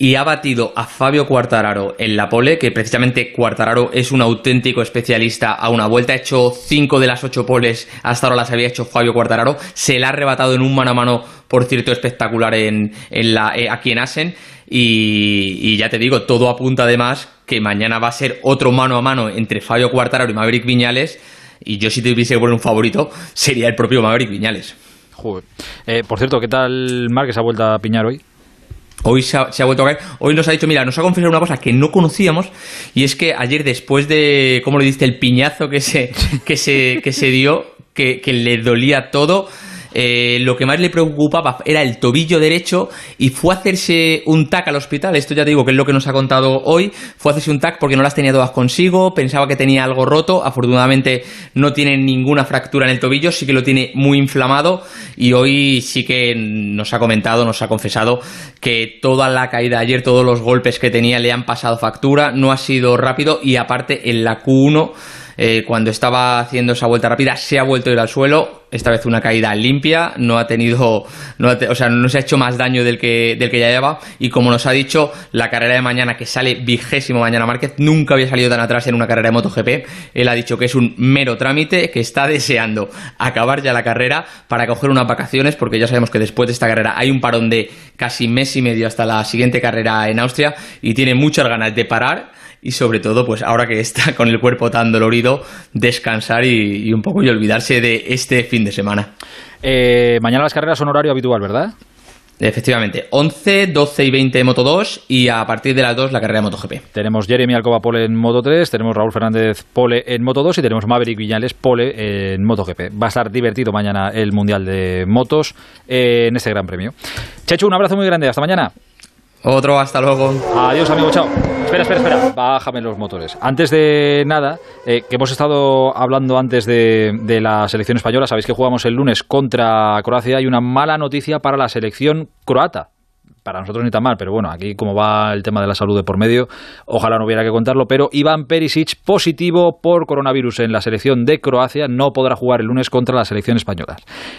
y ha batido a Fabio Cuartararo en la pole, que precisamente Cuartararo es un auténtico especialista a una vuelta. Ha hecho cinco de las ocho poles, hasta ahora las había hecho Fabio Cuartararo. Se la ha arrebatado en un mano a mano, por cierto, espectacular en, la, eh, aquí en Asen. Y, ya te digo, todo apunta además que mañana va a ser otro mano a mano entre Fabio Cuartararo y Maverick Viñales. Y yo si tuviese que poner un favorito, sería el propio Maverick Viñales. Joder. Eh, por cierto, ¿qué tal Márquez ha vuelto a piñar hoy? Hoy se ha, vuelto a caer. Hoy nos ha dicho, mira, nos ha confesado una cosa que no conocíamos y es que ayer después de, ¿cómo le diste? El piñazo que se, que se, que se dio, que, que le dolía todo eh, lo que más le preocupaba era el tobillo derecho y fue a hacerse un TAC al hospital. Esto ya te digo que es lo que nos ha contado hoy. Fue a hacerse un TAC porque no las tenía todas consigo, pensaba que tenía algo roto. Afortunadamente no tiene ninguna fractura en el tobillo, sí que lo tiene muy inflamado y hoy sí que nos ha comentado, nos ha confesado que toda la caída ayer, todos los golpes que tenía le han pasado factura, no ha sido rápido y aparte en la Q1 eh, cuando estaba haciendo esa vuelta rápida se ha vuelto a ir al suelo, esta vez una caída limpia, no ha tenido, o sea, no se ha hecho más daño del que, del que ya lleva y como nos ha dicho, la carrera de mañana que sale vigésimo mañana Márquez nunca había salido tan atrás en una carrera de MotoGP, él ha dicho que es un mero trámite, que está deseando acabar ya la carrera para coger unas vacaciones porque ya sabemos que después de esta carrera hay un parón de casi mes y medio hasta la siguiente carrera en Austria y tiene muchas ganas de parar y sobre todo, pues ahora que está con el cuerpo tan dolorido, descansar y, un poco y olvidarse de este fin de semana. Eh, mañana las carreras son horario habitual, ¿verdad? Efectivamente, 11, 12 y 20 Moto 2 y a partir de las 2 la carrera de MotoGP. Tenemos Jeremy Alcoba Pole en Moto 3, tenemos Raúl Fernández Pole en Moto 2 y tenemos Maverick Viñales Pole en MotoGP. Va a estar divertido mañana el Mundial de Motos en este Gran Premio. Chechu, un abrazo muy grande, hasta mañana. Otro, hasta luego. Adiós, amigo, chao. Espera, espera, espera. Bájame los motores. Antes de nada, eh, que hemos estado hablando antes de, de, la selección española, sabéis que jugamos el lunes contra Croacia. Hay una mala noticia para la selección croata para nosotros ni tan mal, pero bueno, aquí como va el tema de la salud de por medio, ojalá no hubiera que contarlo, pero Iván Perisic positivo por coronavirus en la selección de Croacia, no podrá jugar el lunes contra la selección española.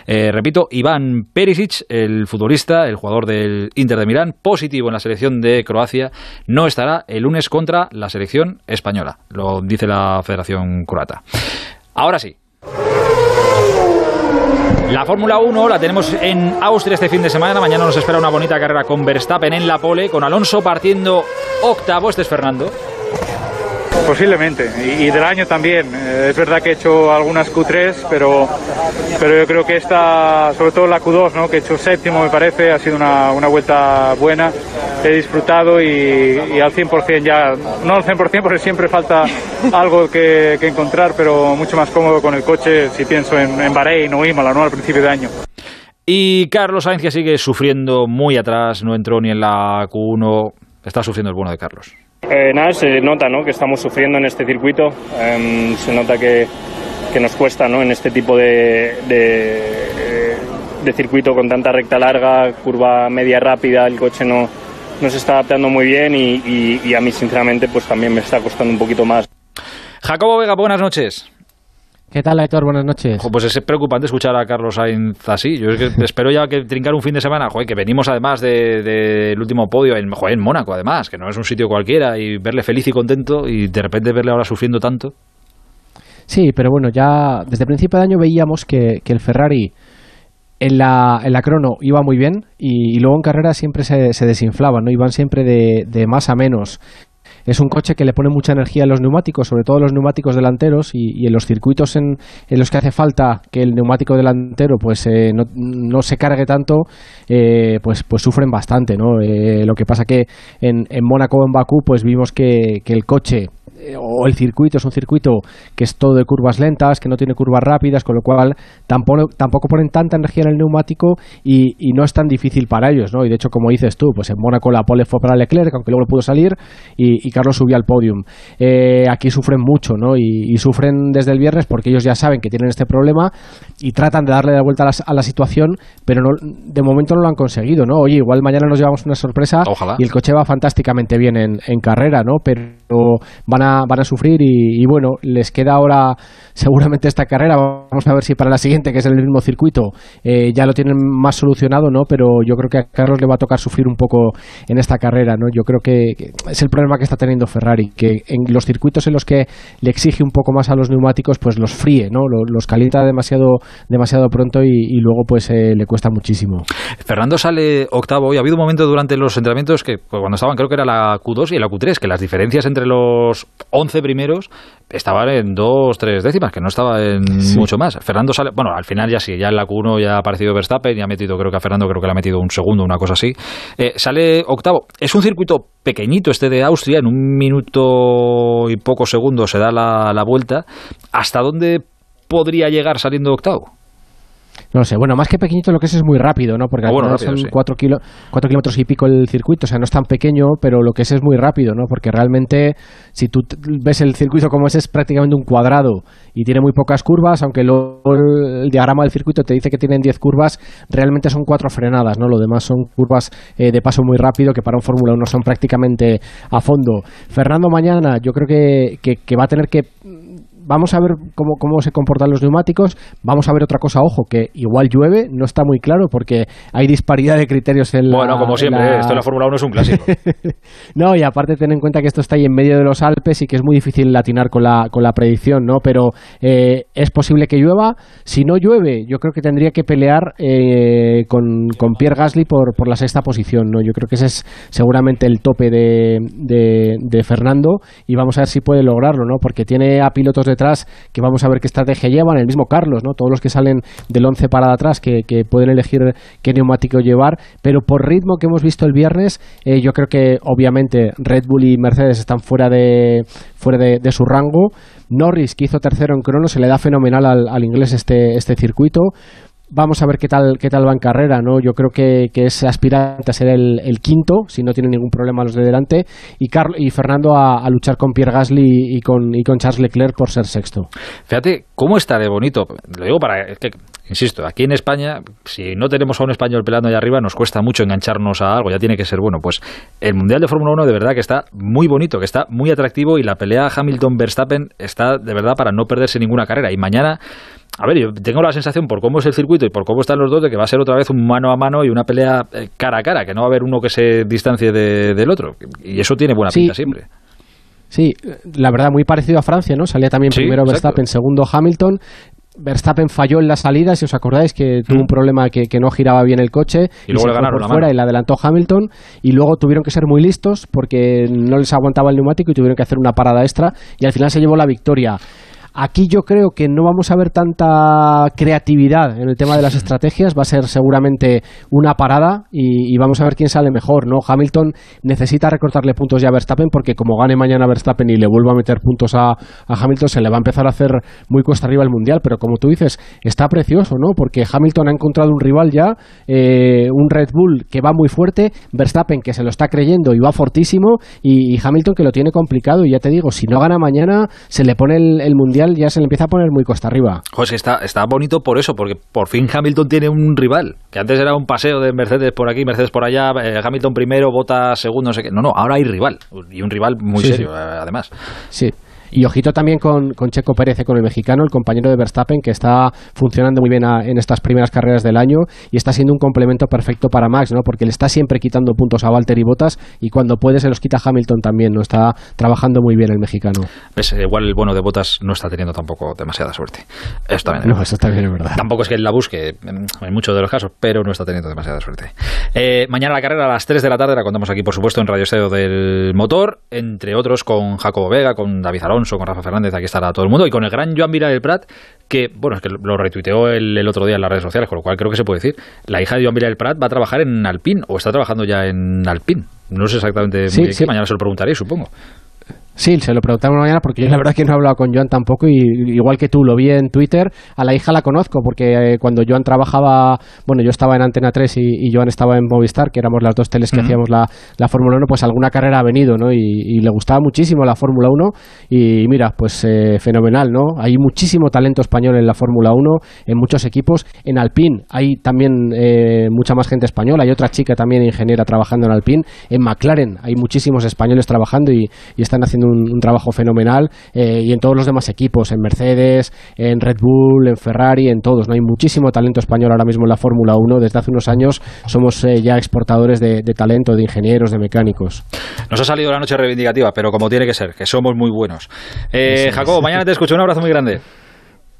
Eh, repito, Iván Perisic, el futbolista, el jugador del Inter de Milán, positivo en la selección de Croacia, no estará el lunes contra la selección española, lo dice la Federación Croata. Ahora sí, la Fórmula 1 la tenemos en Austria este fin de semana. Mañana nos espera una bonita carrera con Verstappen en la pole, con Alonso partiendo octavo. Este es Fernando. Posiblemente, y, del año también. Eh, es verdad que he hecho algunas Q3, pero, pero yo creo que esta, sobre todo la Q2, ¿no? que he hecho séptimo me parece, ha sido una, una vuelta buena. He disfrutado y, al 100% ya, no al 100% porque siempre falta algo que, encontrar, pero mucho más cómodo con el coche si pienso en, en Bahrein o Imola, ¿no? al principio de año. Y Carlos Sainz sigue sufriendo muy atrás, no entró ni en la Q1, está sufriendo el bueno de Carlos. Eh, nada, se nota ¿no? que estamos sufriendo en este circuito, em, se nota que, que, nos cuesta ¿no? en este tipo de, de, de circuito con tanta recta larga, curva media rápida, el coche no, no se está adaptando muy bien y, a mí sinceramente pues también me está costando un poquito más. Jacobo Vega, buenas noches. ¿Qué tal, Héctor? Buenas noches. pues es preocupante escuchar a Carlos Sainz así. Yo espero ya que trincar un fin de semana, joder, que venimos además del de, último podio en, en Mónaco, además, que no es un sitio cualquiera, y verle feliz y contento y de repente verle ahora sufriendo tanto. Sí, pero bueno, ya desde principio de año veíamos que, el Ferrari en la, en la crono iba muy bien y, luego en carrera siempre se, se desinflaban, ¿no? Iban siempre de, de más a menos es un coche que le pone mucha energía a los neumáticos, sobre todo los neumáticos delanteros y, en los circuitos en, los que hace falta que el neumático delantero pues eh, no, se cargue tanto, eh, pues, pues sufren bastante, ¿no? Eh, lo que pasa que en, en Mónaco o en Bakú pues vimos que, que el coche eh, o el circuito es un circuito que es todo de curvas lentas, que no tiene curvas rápidas, con lo cual tampoco, tampoco ponen tanta energía en el neumático y, no es tan difícil para ellos, ¿no? Y de hecho, como dices tú, pues en Mónaco la pole fue para Leclerc, aunque luego pudo salir, y, Carlos subió al podium. Eh, aquí sufren mucho, ¿no? Y, sufren desde el viernes porque ellos ya saben que tienen este problema y tratan de darle la vuelta a la, situación, pero no, de momento no lo han conseguido, ¿no? Oye, igual mañana nos llevamos una sorpresa y el coche va fantásticamente bien en, en carrera, ¿no? Pero van a van a sufrir y, bueno, les queda ahora seguramente esta carrera. Vamos a ver si para la siguiente, que es el mismo circuito, eh, ya lo tienen más solucionado, ¿no? Pero yo creo que a Carlos le va a tocar sufrir un poco en esta carrera, ¿no? Yo creo que, es el problema que está teniendo Ferrari, que en los circuitos en los que le exige un poco más a los neumáticos, pues los fríe, ¿no? Los, calienta demasiado, demasiado pronto y, luego pues eh, le cuesta muchísimo. Fernando sale octavo y ha habido un momento durante los entrenamientos que pues, cuando estaban, creo que era la Q2 y la Q3, que las diferencias entre los 11 primeros estaban en dos, tres décimas, que no estaba en mucho más. Fernando sale, bueno, al final ya sí, ya en la Q1 ya ha aparecido Verstappen y ha metido, creo que a Fernando creo que le ha metido un segundo, una cosa así. Eh, sale octavo. Es un circuito pequeñito este de Austria, en un minuto y pocos segundos se da la, la vuelta. ¿Hasta dónde podría llegar saliendo octavo? No sé, bueno, más que pequeñito lo que es es muy rápido, ¿no? Porque ah, son cuatro, kilómetros y pico el circuito, o sea, no es tan pequeño, pero lo que es es muy rápido, ¿no? Porque realmente, si tú ves el circuito como es, es prácticamente un cuadrado y tiene muy pocas curvas, aunque luego el, diagrama del circuito te dice que tienen 10 curvas, realmente son cuatro frenadas, ¿no? Lo demás son curvas eh, de paso muy rápido que para un Fórmula 1 son prácticamente a fondo. Fernando mañana yo creo que, que va a tener que vamos a ver cómo, cómo se comportan los neumáticos, vamos a ver otra cosa, ojo, que igual llueve, no está muy claro porque hay disparidad de criterios en la... Bueno, como siempre, esto en la Fórmula 1 es un clásico. no, y aparte ten en cuenta que esto está ahí en medio de los Alpes y que es muy difícil latinar con la, con la predicción, ¿no? Pero eh, es posible que llueva, si no llueve, yo creo que tendría que pelear eh, con, con, Pierre Gasly por, por la sexta posición, ¿no? Yo creo que ese es seguramente el tope de, de, de Fernando y vamos a ver si puede lograrlo, ¿no? Porque tiene a pilotos detrás, que vamos a ver qué estrategia llevan, el mismo Carlos, ¿no? Todos los que salen del 11 para atrás, que, pueden elegir qué neumático llevar, pero por ritmo que hemos visto el viernes, eh, yo creo que obviamente Red Bull y Mercedes están fuera de, fuera de, su rango. Norris, que hizo tercero en crono, se le da fenomenal al, al inglés este, este circuito vamos a ver qué tal, qué tal va en carrera, ¿no? Yo creo que, que es aspirante a ser el, quinto, si no tiene ningún problema los de delante, y, y Fernando a, luchar con Pierre Gasly y con, y con Charles Leclerc por ser sexto. Fíjate cómo está de bonito, lo digo para que, insisto, aquí en España, si no tenemos a un español pelando allá arriba, nos cuesta mucho engancharnos a algo, ya tiene que ser bueno. Pues el Mundial de Fórmula 1 de verdad que está muy bonito, que está muy atractivo y la pelea Hamilton-Verstappen está de verdad para no perderse ninguna carrera. Y mañana a ver, yo tengo la sensación por cómo es el circuito y por cómo están los dos de que va a ser otra vez un mano a mano y una pelea eh, cara a cara, que no va a haber uno que se distancie del otro. Y eso tiene buena pinta siempre. Sí, la verdad, muy parecido a Francia, ¿no? Salía también primero Verstappen, segundo Hamilton. Verstappen falló en la salida, si os acordáis, que tuvo un mm. problema que, no giraba bien el coche y, luego le ganaron por fuera y le adelantó Hamilton y luego tuvieron que ser muy listos porque no les aguantaba el neumático y tuvieron que hacer una parada extra y al final se llevó la victoria. Aquí yo creo que no vamos a ver tanta creatividad en el tema de las estrategias, va a ser seguramente una parada y, vamos a ver quién sale mejor, ¿no? Hamilton necesita recortarle puntos ya a Verstappen porque como gane mañana Verstappen y le vuelva a meter puntos a, Hamilton se le va a empezar a hacer muy cuesta arriba el Mundial, pero como tú dices, está precioso, ¿no? Porque Hamilton ha encontrado un rival ya, eh, un Red Bull que va muy fuerte, Verstappen que se lo está creyendo y va fortísimo y, Hamilton que lo tiene complicado y ya te digo, si no gana mañana se le pone el Mundial Mundial ya se le empieza a poner muy costa arriba. Joder, está, está bonito por eso, porque por fin Hamilton tiene un rival, que antes era un paseo de Mercedes por aquí, Mercedes por allá, eh, Hamilton primero, Bota segundo, no sé qué. No, no, ahora hay rival, y un rival muy serio, además. Sí. Y ojito también con, Checo Pérez, con el mexicano, el compañero de Verstappen, que está funcionando muy bien en estas primeras carreras del año y está siendo un complemento perfecto para Max, ¿no? Porque le está siempre quitando puntos a Walter y Bottas y cuando puede se los quita Hamilton también, ¿no? Está trabajando muy bien el mexicano. Ves, igual el bueno de Bottas no está teniendo tampoco demasiada suerte. Eso también no, eso también es verdad. Tampoco es que él la busque en muchos de los casos, pero no está teniendo demasiada suerte. Eh, mañana la carrera a las 3 de la tarde la contamos aquí, por supuesto, en Radio Esteo del Motor, entre otros con Jacobo Vega, con David Alonso, con Rafa Fernández, aquí estará todo el mundo, y con el gran Joan Vila del Prat, que, bueno, es que lo retuiteó el, otro día en las redes sociales, con lo cual creo que se puede decir, la hija de Joan Vila del Prat va a trabajar en Alpine, o está trabajando ya en Alpine. No sé exactamente sí, sí. mañana se lo preguntaré, supongo. Sí, se lo preguntamos mañana porque yo la verdad que no he hablado con Joan tampoco y igual que tú lo vi en Twitter, a la hija la conozco porque eh, cuando Joan trabajaba, bueno, yo estaba en Antena 3 y, Joan estaba en Movistar, que éramos las dos teles que hacíamos la, la Fórmula 1, pues alguna carrera ha venido, ¿no? Y, le gustaba muchísimo la Fórmula 1 y mira, pues eh, fenomenal, ¿no? Hay muchísimo talento español en la Fórmula 1, en muchos equipos, en Alpine hay también eh, mucha más gente española, hay otra chica también ingeniera trabajando en Alpine, en McLaren hay muchísimos españoles trabajando y están haciendo un, trabajo fenomenal eh, y en todos los demás equipos, en Mercedes, en Red Bull, en Ferrari, en todos. ¿no? Hay muchísimo talento español ahora mismo en la Fórmula 1. Desde hace unos años somos eh, ya exportadores de, talento, de ingenieros, de mecánicos. Nos ha salido la noche reivindicativa, pero como tiene que ser, que somos muy buenos. Eh, Jacobo, mañana te escucho. Un abrazo muy grande.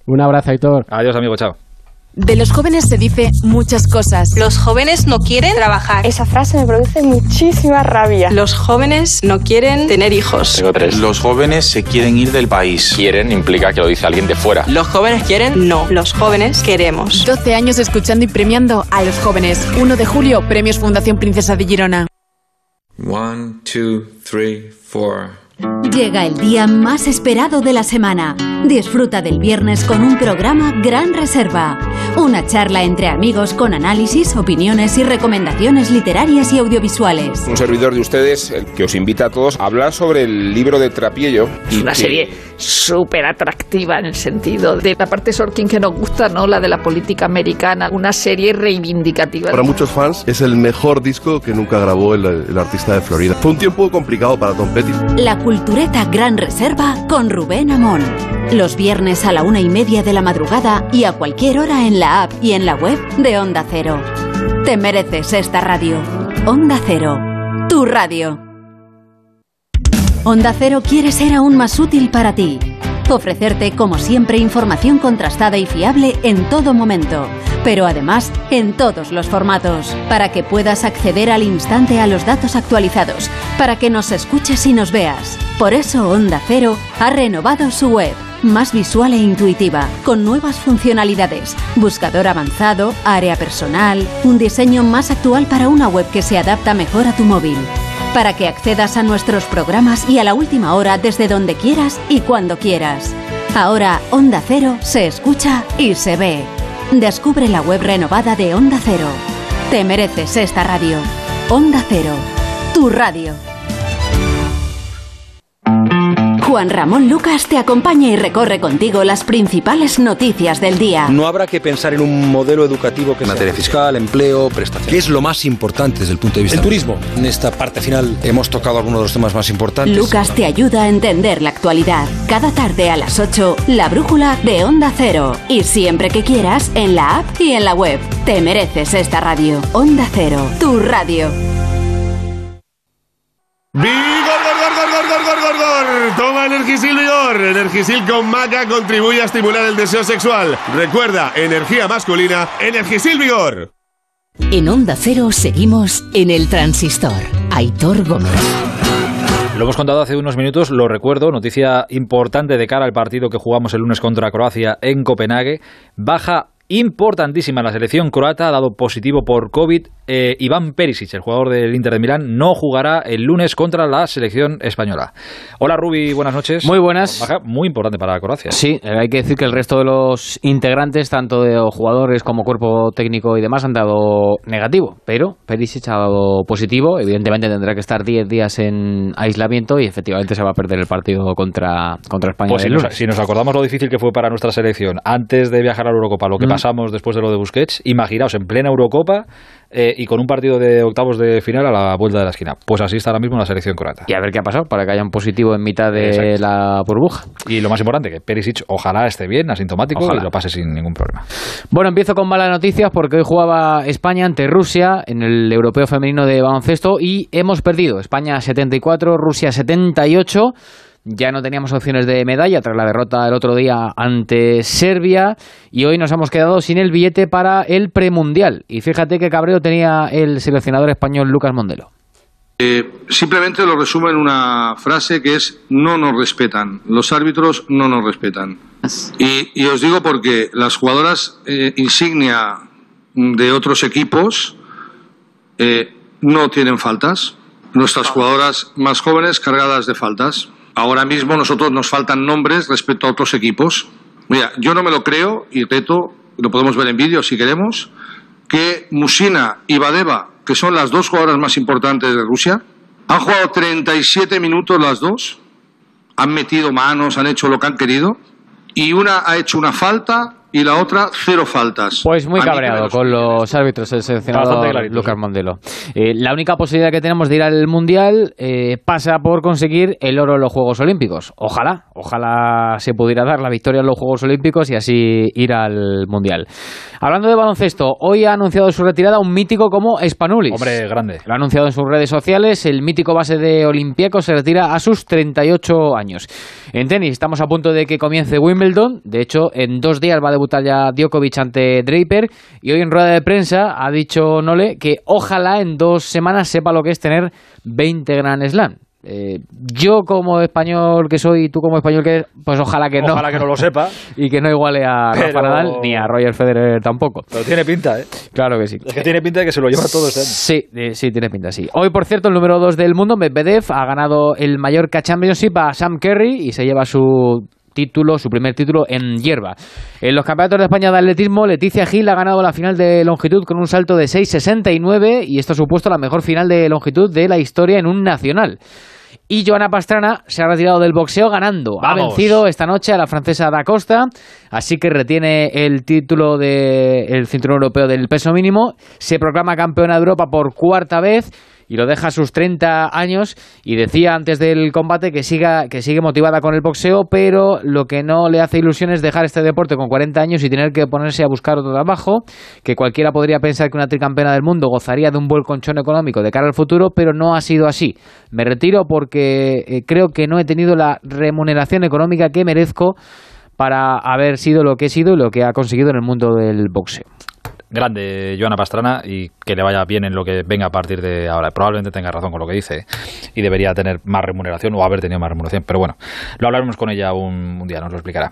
Un abrazo, Aitor. Adiós, amigo. Chao. De los jóvenes se dice muchas cosas. Los jóvenes no quieren trabajar. Esa frase me produce muchísima rabia. Los jóvenes no quieren tener hijos. Tengo tres. Los jóvenes se quieren ir del país. Quieren implica que lo dice alguien de fuera. Los jóvenes quieren, no. Los jóvenes queremos. 12 años escuchando y premiando a los jóvenes. 1 de julio, Premios Fundación Princesa de Girona. 1, 2, 3, 4. Llega el día más esperado de la semana. Disfruta del viernes con un programa Gran Reserva. Una charla entre amigos con análisis, opiniones y recomendaciones literarias y audiovisuales. Un servidor de ustedes, el que os invita a todos a hablar sobre el libro de Trapiello. Es una serie súper atractiva en el sentido de la parte Sorkin que nos gusta, ¿no? La de la política americana. Una serie reivindicativa. Para muchos fans es el mejor disco que nunca grabó el, el artista de Florida. Fue un tiempo complicado para Tom Petty. La Cultureta Gran Reserva con Rubén Amón. Los viernes a la una y media de la madrugada y a cualquier hora en la app y en la web de Onda Cero. Te mereces esta radio. Onda Cero. Tu radio. Onda Cero quiere ser aún más útil para ti. Ofrecerte, como siempre, información contrastada y fiable en todo momento pero además en todos los formatos, para que puedas acceder al instante a los datos actualizados, para que nos escuches y nos veas. Por eso Onda Cero ha renovado su web, más visual e intuitiva, con nuevas funcionalidades, buscador avanzado, área personal, un diseño más actual para una web que se adapta mejor a tu móvil para que accedas a nuestros programas y a la última hora desde donde quieras y cuando quieras. Ahora Onda Cero se escucha y se ve. Descubre la web renovada de Onda Cero. Te mereces esta radio. Onda Cero, tu radio. Juan Ramón Lucas te acompaña y recorre contigo las principales noticias del día. No habrá que pensar en un modelo educativo que materia fiscal, empleo, prestaciones. ¿Qué es lo más importante desde el punto de vista? El turismo. En esta parte final hemos tocado algunos de los temas más importantes. Lucas te ayuda a entender la actualidad. Cada tarde a las 8, la brújula de Onda Cero. Y siempre que quieras, en la app y en la web. Te mereces esta radio. Onda Cero, tu radio. Toma Energisil Vigor. Energisil con maca contribuye a estimular el deseo sexual. Recuerda, energía masculina, Energisil Vigor. En Onda Cero seguimos en el transistor. Aitor Gómez. Lo hemos contado hace unos minutos, lo recuerdo, noticia importante de cara al partido que jugamos el lunes contra Croacia en Copenhague. Baja importantísima la selección croata, ha dado positivo por COVID. Eh, Iván Perisic, el jugador del Inter de Milán, no jugará el lunes contra la selección española. Hola Rubi, buenas noches. Muy buenas. Baja muy importante para Croacia. Sí, hay que decir que el resto de los integrantes, tanto de jugadores como cuerpo técnico y demás, han dado negativo, pero Perisic ha dado positivo. Evidentemente tendrá que estar 10 días en aislamiento y efectivamente se va a perder el partido contra, contra España. Pues si nos, si nos acordamos lo difícil que fue para nuestra selección antes de viajar a la Eurocopa, lo que Mm. Pasamos después de lo de Busquets, imaginaos en plena Eurocopa eh, y con un partido de octavos de final a la vuelta de la esquina. Pues así está ahora mismo la selección croata. Y a ver qué ha pasado para que haya un positivo en mitad de Exacto. la burbuja. Y lo más importante, que Perisic ojalá esté bien, asintomático Ojalá. y lo pase sin ningún problema. Bueno, empiezo con malas noticias porque hoy jugaba España ante Rusia en el Europeo Femenino de Baloncesto y hemos perdido. España 74, Rusia 78. Ya no teníamos opciones de medalla tras la derrota el otro día ante Serbia y hoy nos hemos quedado sin el billete para el premundial. Y fíjate qué cabreo tenía el seleccionador español Lucas Mondelo. Eh, simplemente lo resumo en una frase que es no nos respetan. Los árbitros no nos respetan. Y, y os digo porque las jugadoras eh, insignia de otros equipos eh, no tienen faltas. Nuestras jugadoras más jóvenes cargadas de faltas. Ahora mismo nosotros nos faltan nombres respecto a otros equipos. Mira, yo no me lo creo y reto, lo podemos ver en vídeo si queremos, que Musina y Badeva, que son las dos jugadoras más importantes de Rusia, han jugado 37 minutos las dos, han metido manos, han hecho lo que han querido, y una ha hecho una falta y la otra cero faltas. Pues muy cabreado con los árbitros el seleccionador Lucas Mondelo. Eh, la única posibilidad que tenemos de ir al Mundial eh, pasa por conseguir el oro en los Juegos Olímpicos. Ojalá, ojalá se pudiera dar la victoria en los Juegos Olímpicos y así ir al Mundial. Hablando de baloncesto, hoy ha anunciado su retirada un mítico como Spanulis. Hombre, grande. Lo ha anunciado en sus redes sociales. El mítico base de Olympiacos se retira a sus 38 años. En tenis, estamos a punto de que comience Wimbledon. De hecho, en dos días va a ya Djokovic ante Draper. Y hoy en rueda de prensa ha dicho Nole que ojalá en dos semanas sepa lo que es tener 20 Grand Slam. Eh, yo como español que soy y tú como español que eres, pues ojalá que no. Ojalá que no lo sepa. y que no iguale a Rafa Nadal ni a Roger Federer tampoco. Pero tiene pinta, ¿eh? Claro que sí. Es que tiene pinta de que se lo lleva todo este año. Sí, eh, sí, tiene pinta, sí. Hoy, por cierto, el número 2 del mundo, Medvedev, ha ganado el Mallorca Championship a Sam Kerry y se lleva su título, su primer título en hierba. En los campeonatos de España de atletismo, Leticia Gil ha ganado la final de longitud con un salto de 6.69 y esto ha supuesto la mejor final de longitud de la historia en un nacional. Y Joana Pastrana se ha retirado del boxeo ganando. Ha vencido esta noche a la francesa Da Costa, así que retiene el título del cinturón europeo del peso mínimo. Se proclama campeona de Europa por cuarta vez y lo deja a sus 30 años. Y decía antes del combate que, siga, que sigue motivada con el boxeo, pero lo que no le hace ilusión es dejar este deporte con 40 años y tener que ponerse a buscar otro trabajo. Que cualquiera podría pensar que una tricampeona del mundo gozaría de un buen colchón económico de cara al futuro, pero no ha sido así. Me retiro porque eh, creo que no he tenido la remuneración económica que merezco para haber sido lo que he sido y lo que ha conseguido en el mundo del boxeo. Grande Joana Pastrana y que le vaya bien en lo que venga a partir de ahora. Probablemente tenga razón con lo que dice ¿eh? y debería tener más remuneración o haber tenido más remuneración. Pero bueno, lo hablaremos con ella un, un día, nos lo explicará.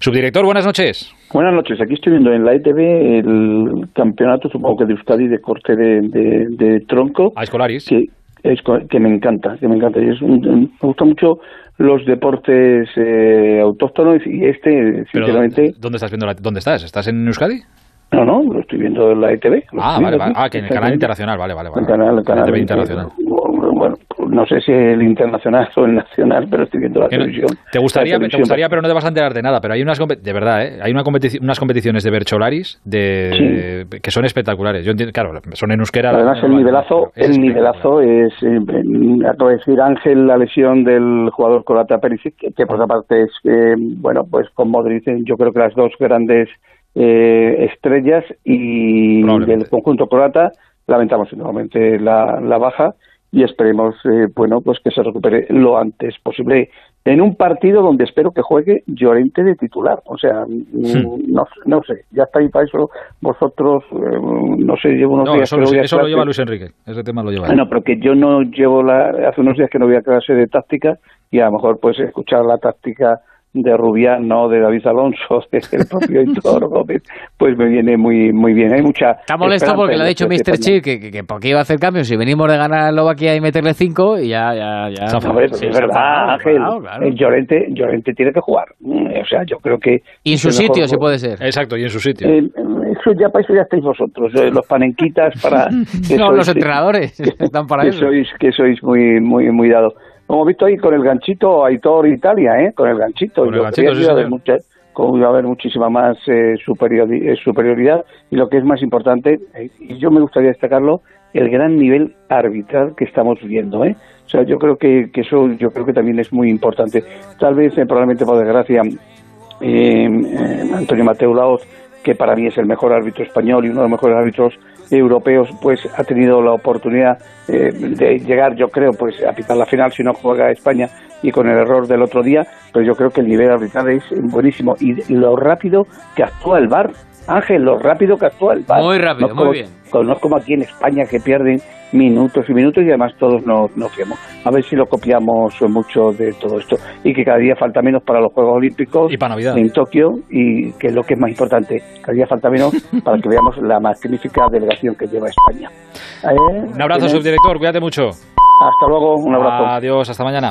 Subdirector, buenas noches. Buenas noches, aquí estoy viendo en la ETV el campeonato, supongo que de Euskadi, de corte de, de, de tronco. A escolaris. Que, es, que me encanta, que me encanta. Y es un- me gustan mucho los deportes eh, autóctonos y este, sinceramente, ¿dónde estás viendo la- ¿Dónde estás? ¿Estás en Euskadi? No, no, lo estoy viendo en la ETV. Ah, vale, vale. Ah, que en el canal internacional, vale, vale. vale. El canal, el canal TV internacional. Bueno, no sé si el internacional o el nacional, pero estoy viendo la no- televisión. Te gustaría, te gustaría, pero no te vas a enterar de nada. Pero hay unas, de verdad, ¿eh? hay una competi- unas competiciones de Bercholaris de, que son espectaculares. Yo entiendo, claro, son en euskera. Además, el nivelazo, el nivelazo es, eh, eh, acaba de decir Ángel, la lesión del jugador croata Perisic, que, que por otra parte es, eh, bueno, pues con Modric, eh, yo creo que las dos grandes eh, estrellas y del conjunto croata, lamentamos nuevamente la, la baja y esperemos, eh, bueno, pues que se recupere lo antes posible en un partido donde espero que juegue Llorente de titular. O sea, mm, no, no sé, ya está ahí para eso vosotros, eh, no sé, llevo unos No, días eso, eso lo lleva Luis Enrique. Ese tema lo lleva. Bueno, pero que yo no llevo la, hace unos días que no voy a clase de táctica y a lo mejor pues escuchar la táctica de Rubián, no de David Alonso, del propio Hitor Gómez, pues me viene muy muy bien. Hay mucha Está molesto porque le ha dicho Mr. Chip que, que, que porque iba a hacer cambios si venimos de ganar a Eslovaquia y meterle cinco y ya, ya, ya. No, hombre, es verdad, Ángel. El Llorente, Llorente tiene que jugar. Mm, O sea, yo creo que... Y en su sitio, mejor si puede ser. Exacto, y en su sitio. Eh, eso ya para eso ya estáis vosotros, eh, los panenquitas para... que No, sois- los entrenadores están para que eso. sois que sois muy muy muy dado. Hemos visto ahí con el ganchito Aitor Italia, ¿eh? Con el ganchito. Con el ganchito, sí, a haber iba a haber muchísima más eh, superiori- eh, superioridad y lo que es más importante, eh, y yo me gustaría destacarlo, el gran nivel arbitral que estamos viendo, ¿eh? O sea, yo creo que, que eso yo creo que también es muy importante. Tal vez, eh, probablemente por desgracia, eh, eh, Antonio Mateo Laoz, que para mí es el mejor árbitro español y uno de los mejores árbitros europeos, pues ha tenido la oportunidad eh, de llegar, yo creo, pues a pitar la final si no juega España y con el error del otro día, pero yo creo que el nivel arbitral es buenísimo y lo rápido que actúa el VAR, Ángel, lo rápido que actúa el VAR. Muy rápido, No muy como- bien. co- No es como aquí en España que pierden minutos y minutos y además todos nos, nos fiamos. A ver si lo copiamos mucho de todo esto y que cada día falta menos para los Juegos Olímpicos Y para Navidad. en Tokio y que es lo que es más importante, cada día falta menos para que veamos la magnífica delegación que lleva España. Eh, Un abrazo, ¿tienes? subdirector, cuídate mucho. Hasta luego, un abrazo. Adiós, hasta mañana.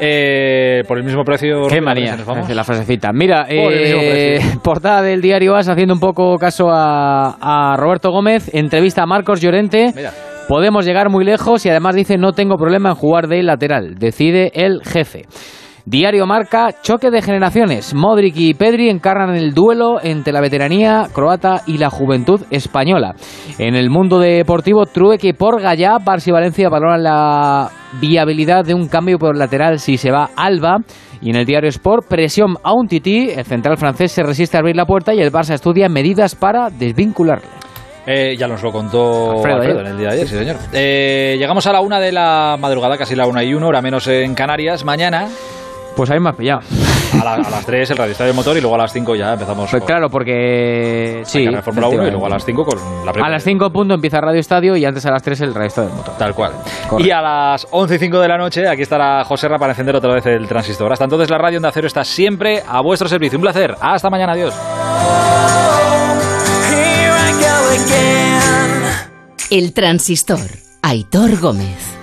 Eh, por el mismo precio. Qué manía, hace la frasecita. Mira, Por el mismo eh, precio. portada del diario AS haciendo un poco caso a, a Roberto Gómez, entrevista a Marcos Llorente. Mira. Podemos llegar muy lejos y además dice no tengo problema en jugar de lateral, decide el jefe. Diario Marca, choque de generaciones. Modric y Pedri encarnan el duelo entre la veteranía croata y la juventud española. En el mundo deportivo, Trueque por Gallá, Barça y Valencia valoran la viabilidad de un cambio por lateral si se va Alba. Y en el diario Sport, presión a un tití, el central francés se resiste a abrir la puerta y el Barça estudia medidas para desvincularle. Eh, ya nos lo contó Alfredo, Alfredo, ¿eh? en el día de ayer, sí, señor. Eh, llegamos a la una de la madrugada, casi la una y uno, hora menos en Canarias. Mañana, Pues ahí me has pillado. a, la- a las 3 el Radio Estadio Motor y luego a las 5 ya empezamos Pues con claro, porque sí. la Fórmula 1 y luego a las 5 con la A primera. las 5 punto empieza Radio Estadio y antes a las 3 el resto del motor. Tal cual. Correcto. Y a las 11 y 5 de la noche, aquí estará Joserra para encender otra vez el transistor. Hasta entonces, la radio Onda Cero está siempre a vuestro servicio. Un placer. Hasta mañana. Adiós. El transistor. Aitor Gómez.